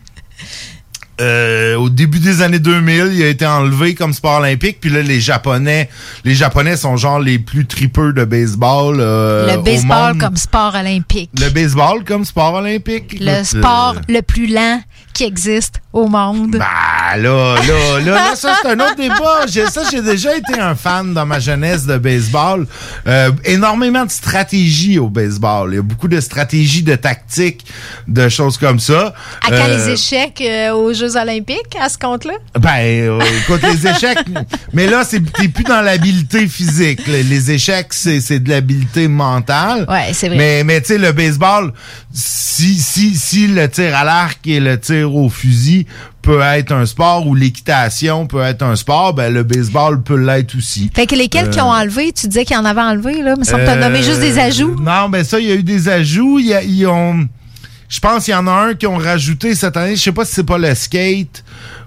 euh, au début des années 2000, il a été enlevé comme sport olympique. Puis là, les Japonais, les Japonais sont genre les plus tripeux de baseball. euh, le au baseball monde. comme sport olympique. Le baseball comme sport olympique. Le Écoute, sport euh, le plus lent qui existe au monde. bah, Ah, là, là, là, là, ça, c'est un autre débat. J'ai- Ça, j'ai déjà été un fan dans ma jeunesse de baseball. Euh, énormément de stratégie au baseball. Il y a beaucoup de stratégies, de tactiques, de choses comme ça. À Euh, les échecs euh, Jeux Olympiques, à ce compte-là? ben, euh, écoute, les <laughs> échecs, mais là, c'est t'es plus dans l'habileté physique. Les, les échecs, c'est c'est de l'habileté mentale. Ouais, c'est vrai. Mais, mais tu sais, le baseball, si, si, si le tir à l'arc et le tir au fusil peut être un sport ou l'équitation peut être un sport, ben le baseball peut l'être aussi. Fait que lesquels qui Euh, ont enlevé, tu disais qu'il y en avait enlevé, là, mais ça me t'a euh, nommé juste des ajouts. Non, ben ça, il y a eu des ajouts. Ils ont. Je pense qu'il y en a un qui ont rajouté cette année. Je sais pas si c'est pas le skate.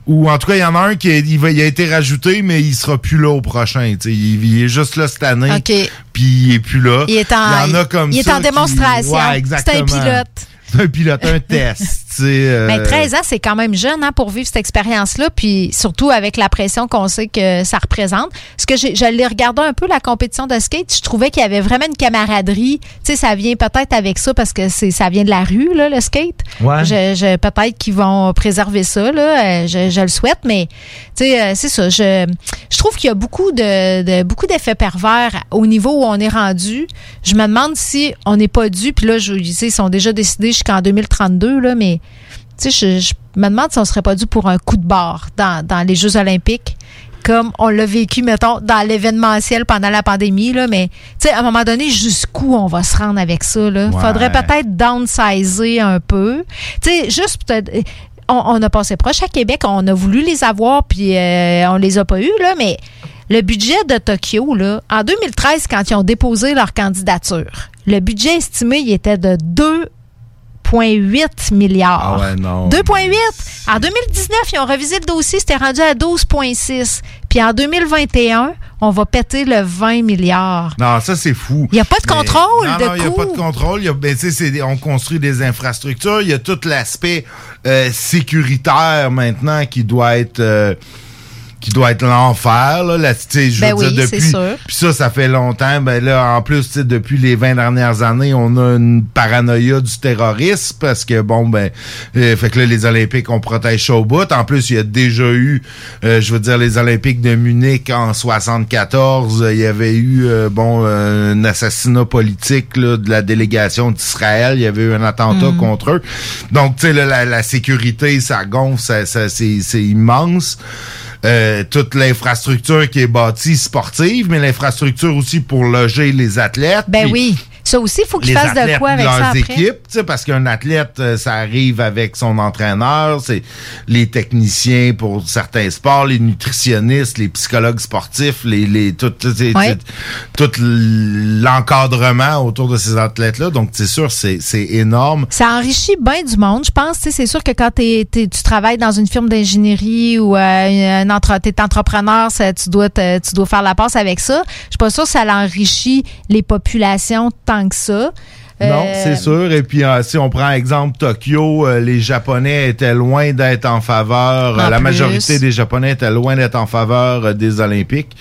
Ou en tout cas, il y en a un qui est- il, va- il a été rajouté, mais il sera plus là au prochain. Il, il est juste là cette année. OK. Puis il est plus là. Il est en- il y en a comme il est ça en démonstration. Ouais, C'est un pilote. C'est <laughs> un pilote, un test. euh, Mais 13 ans, c'est quand même jeune hein, pour vivre cette expérience-là, puis surtout avec la pression qu'on sait que ça représente. Ce que l'ai regardé un peu la compétition de skate, je trouvais qu'il y avait vraiment une camaraderie. Tu sais, ça vient peut-être avec ça parce que c'est ça vient de la rue là, le skate. Ouais. Je, je- peut-être qu'ils vont préserver ça là, euh, je, je le souhaite, mais tu sais, euh, c'est ça. Je, je trouve qu'il y a beaucoup de, de- beaucoup d'effets pervers au niveau où on est rendu. Je me demande si on n'est pas dû. Puis là, je, ils sont déjà décidés jusqu'en 2032 là, mais tu sais, je, je me demande si on serait pas dû pour un coup de barre dans, dans les Jeux olympiques, comme on l'a vécu, mettons, dans l'événementiel pendant la pandémie, là, mais tu sais, à un moment donné, jusqu'où on va se rendre avec ça, là? Ouais. Faudrait peut-être downsizer un peu. Tu sais, juste peut-être... On, on a passé proche à Québec, on a voulu les avoir, puis euh, on les a pas eus, là, mais le budget de Tokyo, là, en 2013, quand ils ont déposé leur candidature, le budget estimé, il était de 2,8 milliards. Ah ouais, non. 2,8. En 2019, ils ont revisé le dossier, c'était rendu à 12,6. Puis en 2021, on va péter le 20 milliards. Non, ça, c'est fou. Il n'y a pas de Mais- contrôle non, de non, il n'y a pas de contrôle. Il y a- ben, des- on construit des infrastructures. Il y a tout l'aspect euh, sécuritaire maintenant qui doit être... euh, qui doit être l'enfer, là. Sais, je Ben veux oui, dire, depuis. Puis ça, ça fait longtemps. Ben là, en plus, tu sais, depuis les 20 dernières années, on a une paranoïa du terrorisme parce que, bon, ben, euh, fait que là, les Olympiques, on protège ça au bout. En plus, il y a déjà eu, euh, je veux dire, les Olympiques de Munich en 74. euh, Il y avait eu, euh, bon, un assassinat politique là, de la délégation d'Israël. Il y avait eu un attentat Mhm. contre eux. Donc, tu sais, là, la, la sécurité, ça gonfle, ça, ça- c'est c'est immense. Euh, toute l'infrastructure qui est bâtie sportive, mais l'infrastructure aussi pour loger les athlètes. Ben oui. Ça aussi, il faut qu'ils fassent de quoi avec leurs ça après. équipes, parce qu'un athlète, euh, ça arrive avec son entraîneur, c'est les techniciens pour certains sports, les nutritionnistes, les psychologues sportifs, les, les tout, tout, tout- Ouais. tout l'encadrement autour de ces athlètes-là. Donc, c'est sûr, c'est énorme. Ça enrichit bien du monde, je pense. C'est sûr que quand tu travailles dans une firme d'ingénierie ou euh, un entre, t'es entrepreneur, ça, tu, dois tu dois faire la passe avec ça. Je suis pas sûre que ça l'enrichit les populations tant que ça. Non, Euh, c'est sûr. Et puis, euh, si on prend exemple Tokyo, euh, les Japonais étaient loin d'être en faveur. En la plus. majorité des Japonais étaient loin d'être en faveur des Olympiques.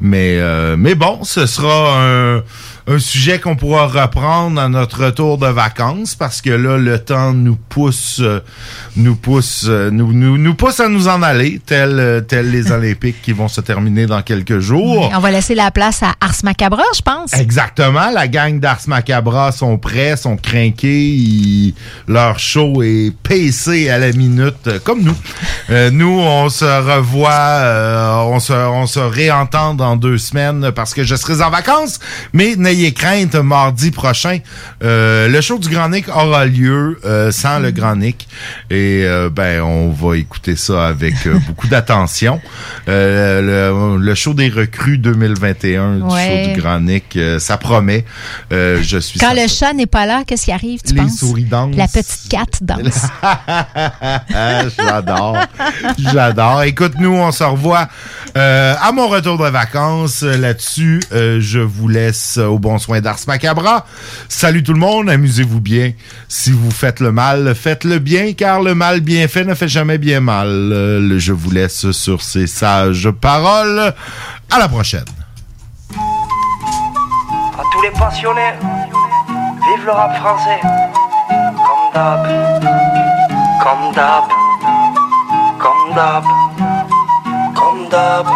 Mais, mais bon, ce sera un, un sujet qu'on pourra reprendre à notre retour de vacances parce que là, le temps nous pousse, euh, nous pousse, euh, nous, nous, nous pousse à nous en aller, tel, euh, tel les <laughs> Olympiques qui vont se terminer dans quelques jours. On va laisser la place à Ars Macabra, je pense. Exactement. La gang d'Ars Macabra sont prêts, sont craqués. Ils- leur show est pacé à la minute, comme nous. Euh, nous, on se revoit, euh, on, se, on se réentend dans deux semaines parce que je serai en vacances. Mais n'ayez crainte, mardi prochain, euh, le show du Grand Nick aura lieu euh, sans le Grand Nick. Et euh, ben, on va écouter ça avec <laughs> beaucoup d'attention. Le, le show des recrues 2021 du Ouais. show du Grand Nick, ça promet. Je suis Quand le chat n'est pas là, qu'est-ce qui arrive, tu Les penses? souris dansent. La petite cat danse. <laughs> J'adore. J'adore. Écoute, nous, on se revoit à mon retour de vacances. Là-dessus, je vous laisse au bon soin d'Ars Macabra. Salut tout le monde, amusez-vous bien. Si vous faites le mal, faites-le bien, car le mal bien fait ne fait jamais bien mal. Euh, le- je vous laisse sur ces sages paroles. À la prochaine. À tous les passionnés, vive le rap français. Comme d'hab, comme d'hab, comme d'hab. Comme d'hab.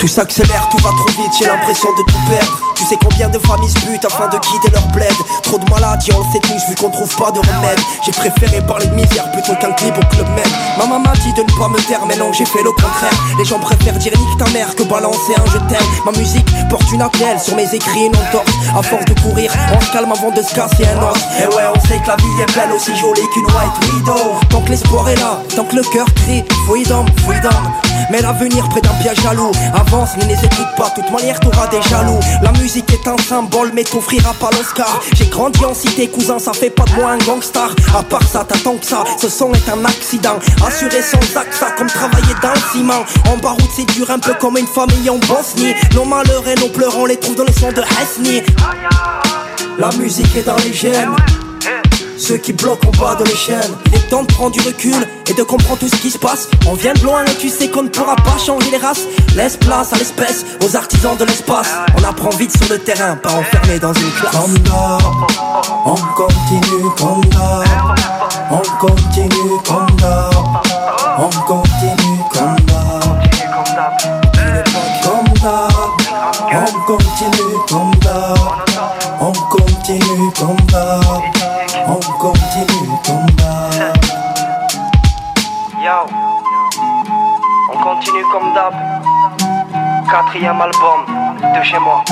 Tout s'accélère, tout va trop vite, j'ai l'impression de tout perdre. Tu sais combien de familles se butent afin de quitter leur bled Trop de maladies, on le sait vu qu'on trouve pas de remède. J'ai préféré parler de misère plutôt qu'un clip au club med. Ma maman m'a dit de ne pas me taire, mais non, j'ai fait le contraire. Les gens préfèrent dire nique ta mère que balancer un je t'aime. Ma musique porte une appel sur mes écrits, une entorse. À force de courir, on se calme avant de se casser un os. Et ouais, on sait que la vie est belle, aussi jolie qu'une white widow. Tant que l'espoir est là, tant que le cœur crie, freedom, freedom. Mais l'avenir près d'un piège jaloux. Avance, ne les écoute pas, toute manière t'auras des jaloux. La musique est un symbole, mais t'offrira pas l'Oscar. J'ai grandi en cité, cousin, ça fait pas de moi un gangstar. À part ça, t'attends que ça, ce son est un accident. Assuré sans ça comme travailler dans le ciment. En baroute, c'est dur, un peu comme une famille en Bosnie. Nos malheurs et nos pleurs, on les trouve dans les sons de Hesni. La musique est dans les gènes. Ceux qui bloquent en bas de l'échelle. Il est temps de prendre du recul et de comprendre tout ce qui se passe. On vient de loin et tu sais qu'on ne pourra pas changer les races. Laisse place à l'espèce, aux artisans de l'espace. On apprend vite sur le terrain, pas enfermé dans une classe De chez moi.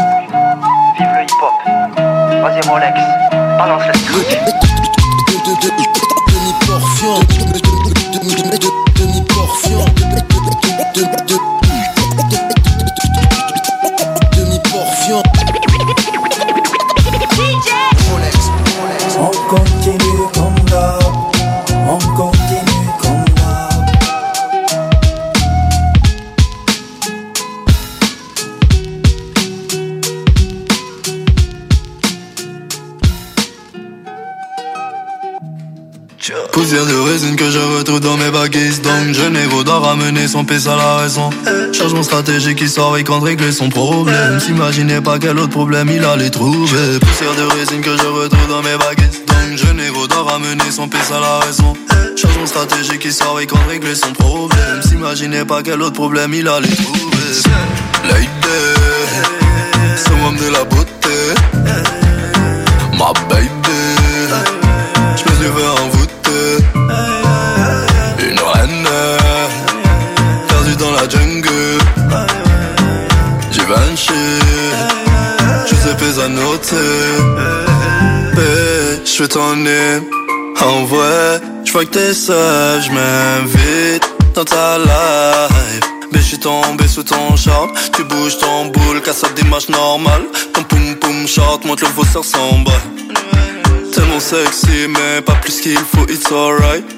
D'en ramener son pèse raison. Changement stratégique, histoire et quand régler son problème. S'imaginez pas quel autre problème il allait trouver. Poussière de résine que je retrouve dans mes baguettes. Donc je n'ai d'en ramener son pèse à la raison. Changement stratégique, histoire et quand régler son problème. S'imaginez pas quel autre problème il allait trouver Je vais t'emmener En vrai Je vois que t'es sage Je m'invite dans ta life. Mais je suis tombé sous ton charme Tu bouges ton boule Casse à démarche normale. Ton poum poum short Monte le vaut s'en bas Tellement sexy mais pas plus qu'il faut It's alright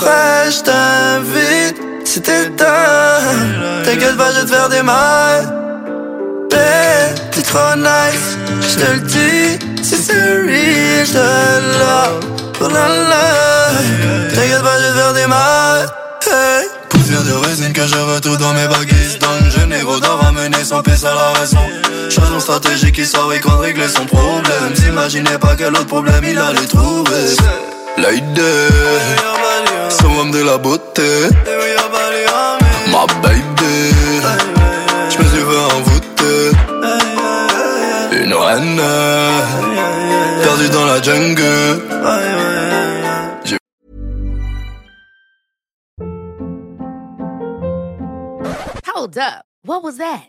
Trop fraîche T'invite Si t'es T'inquiète pas je te faire des mal. T'es trop nice. J'te le dis c'est real J'te love. Oh la T'inquiète pas je te faire des mal. Hey. Poussière de résine que je retrouve dans mes baguettes Donc je n'ai d'en ramener son pèse à la raison. Changement stratégique qui saurait qu'on régler son problème. S'imaginez pas quel autre problème il allait trouver. Lady De la beauté Ma baby Je me suis fait envoûter Une reine Perdue dans la jungle Hold up. What was that?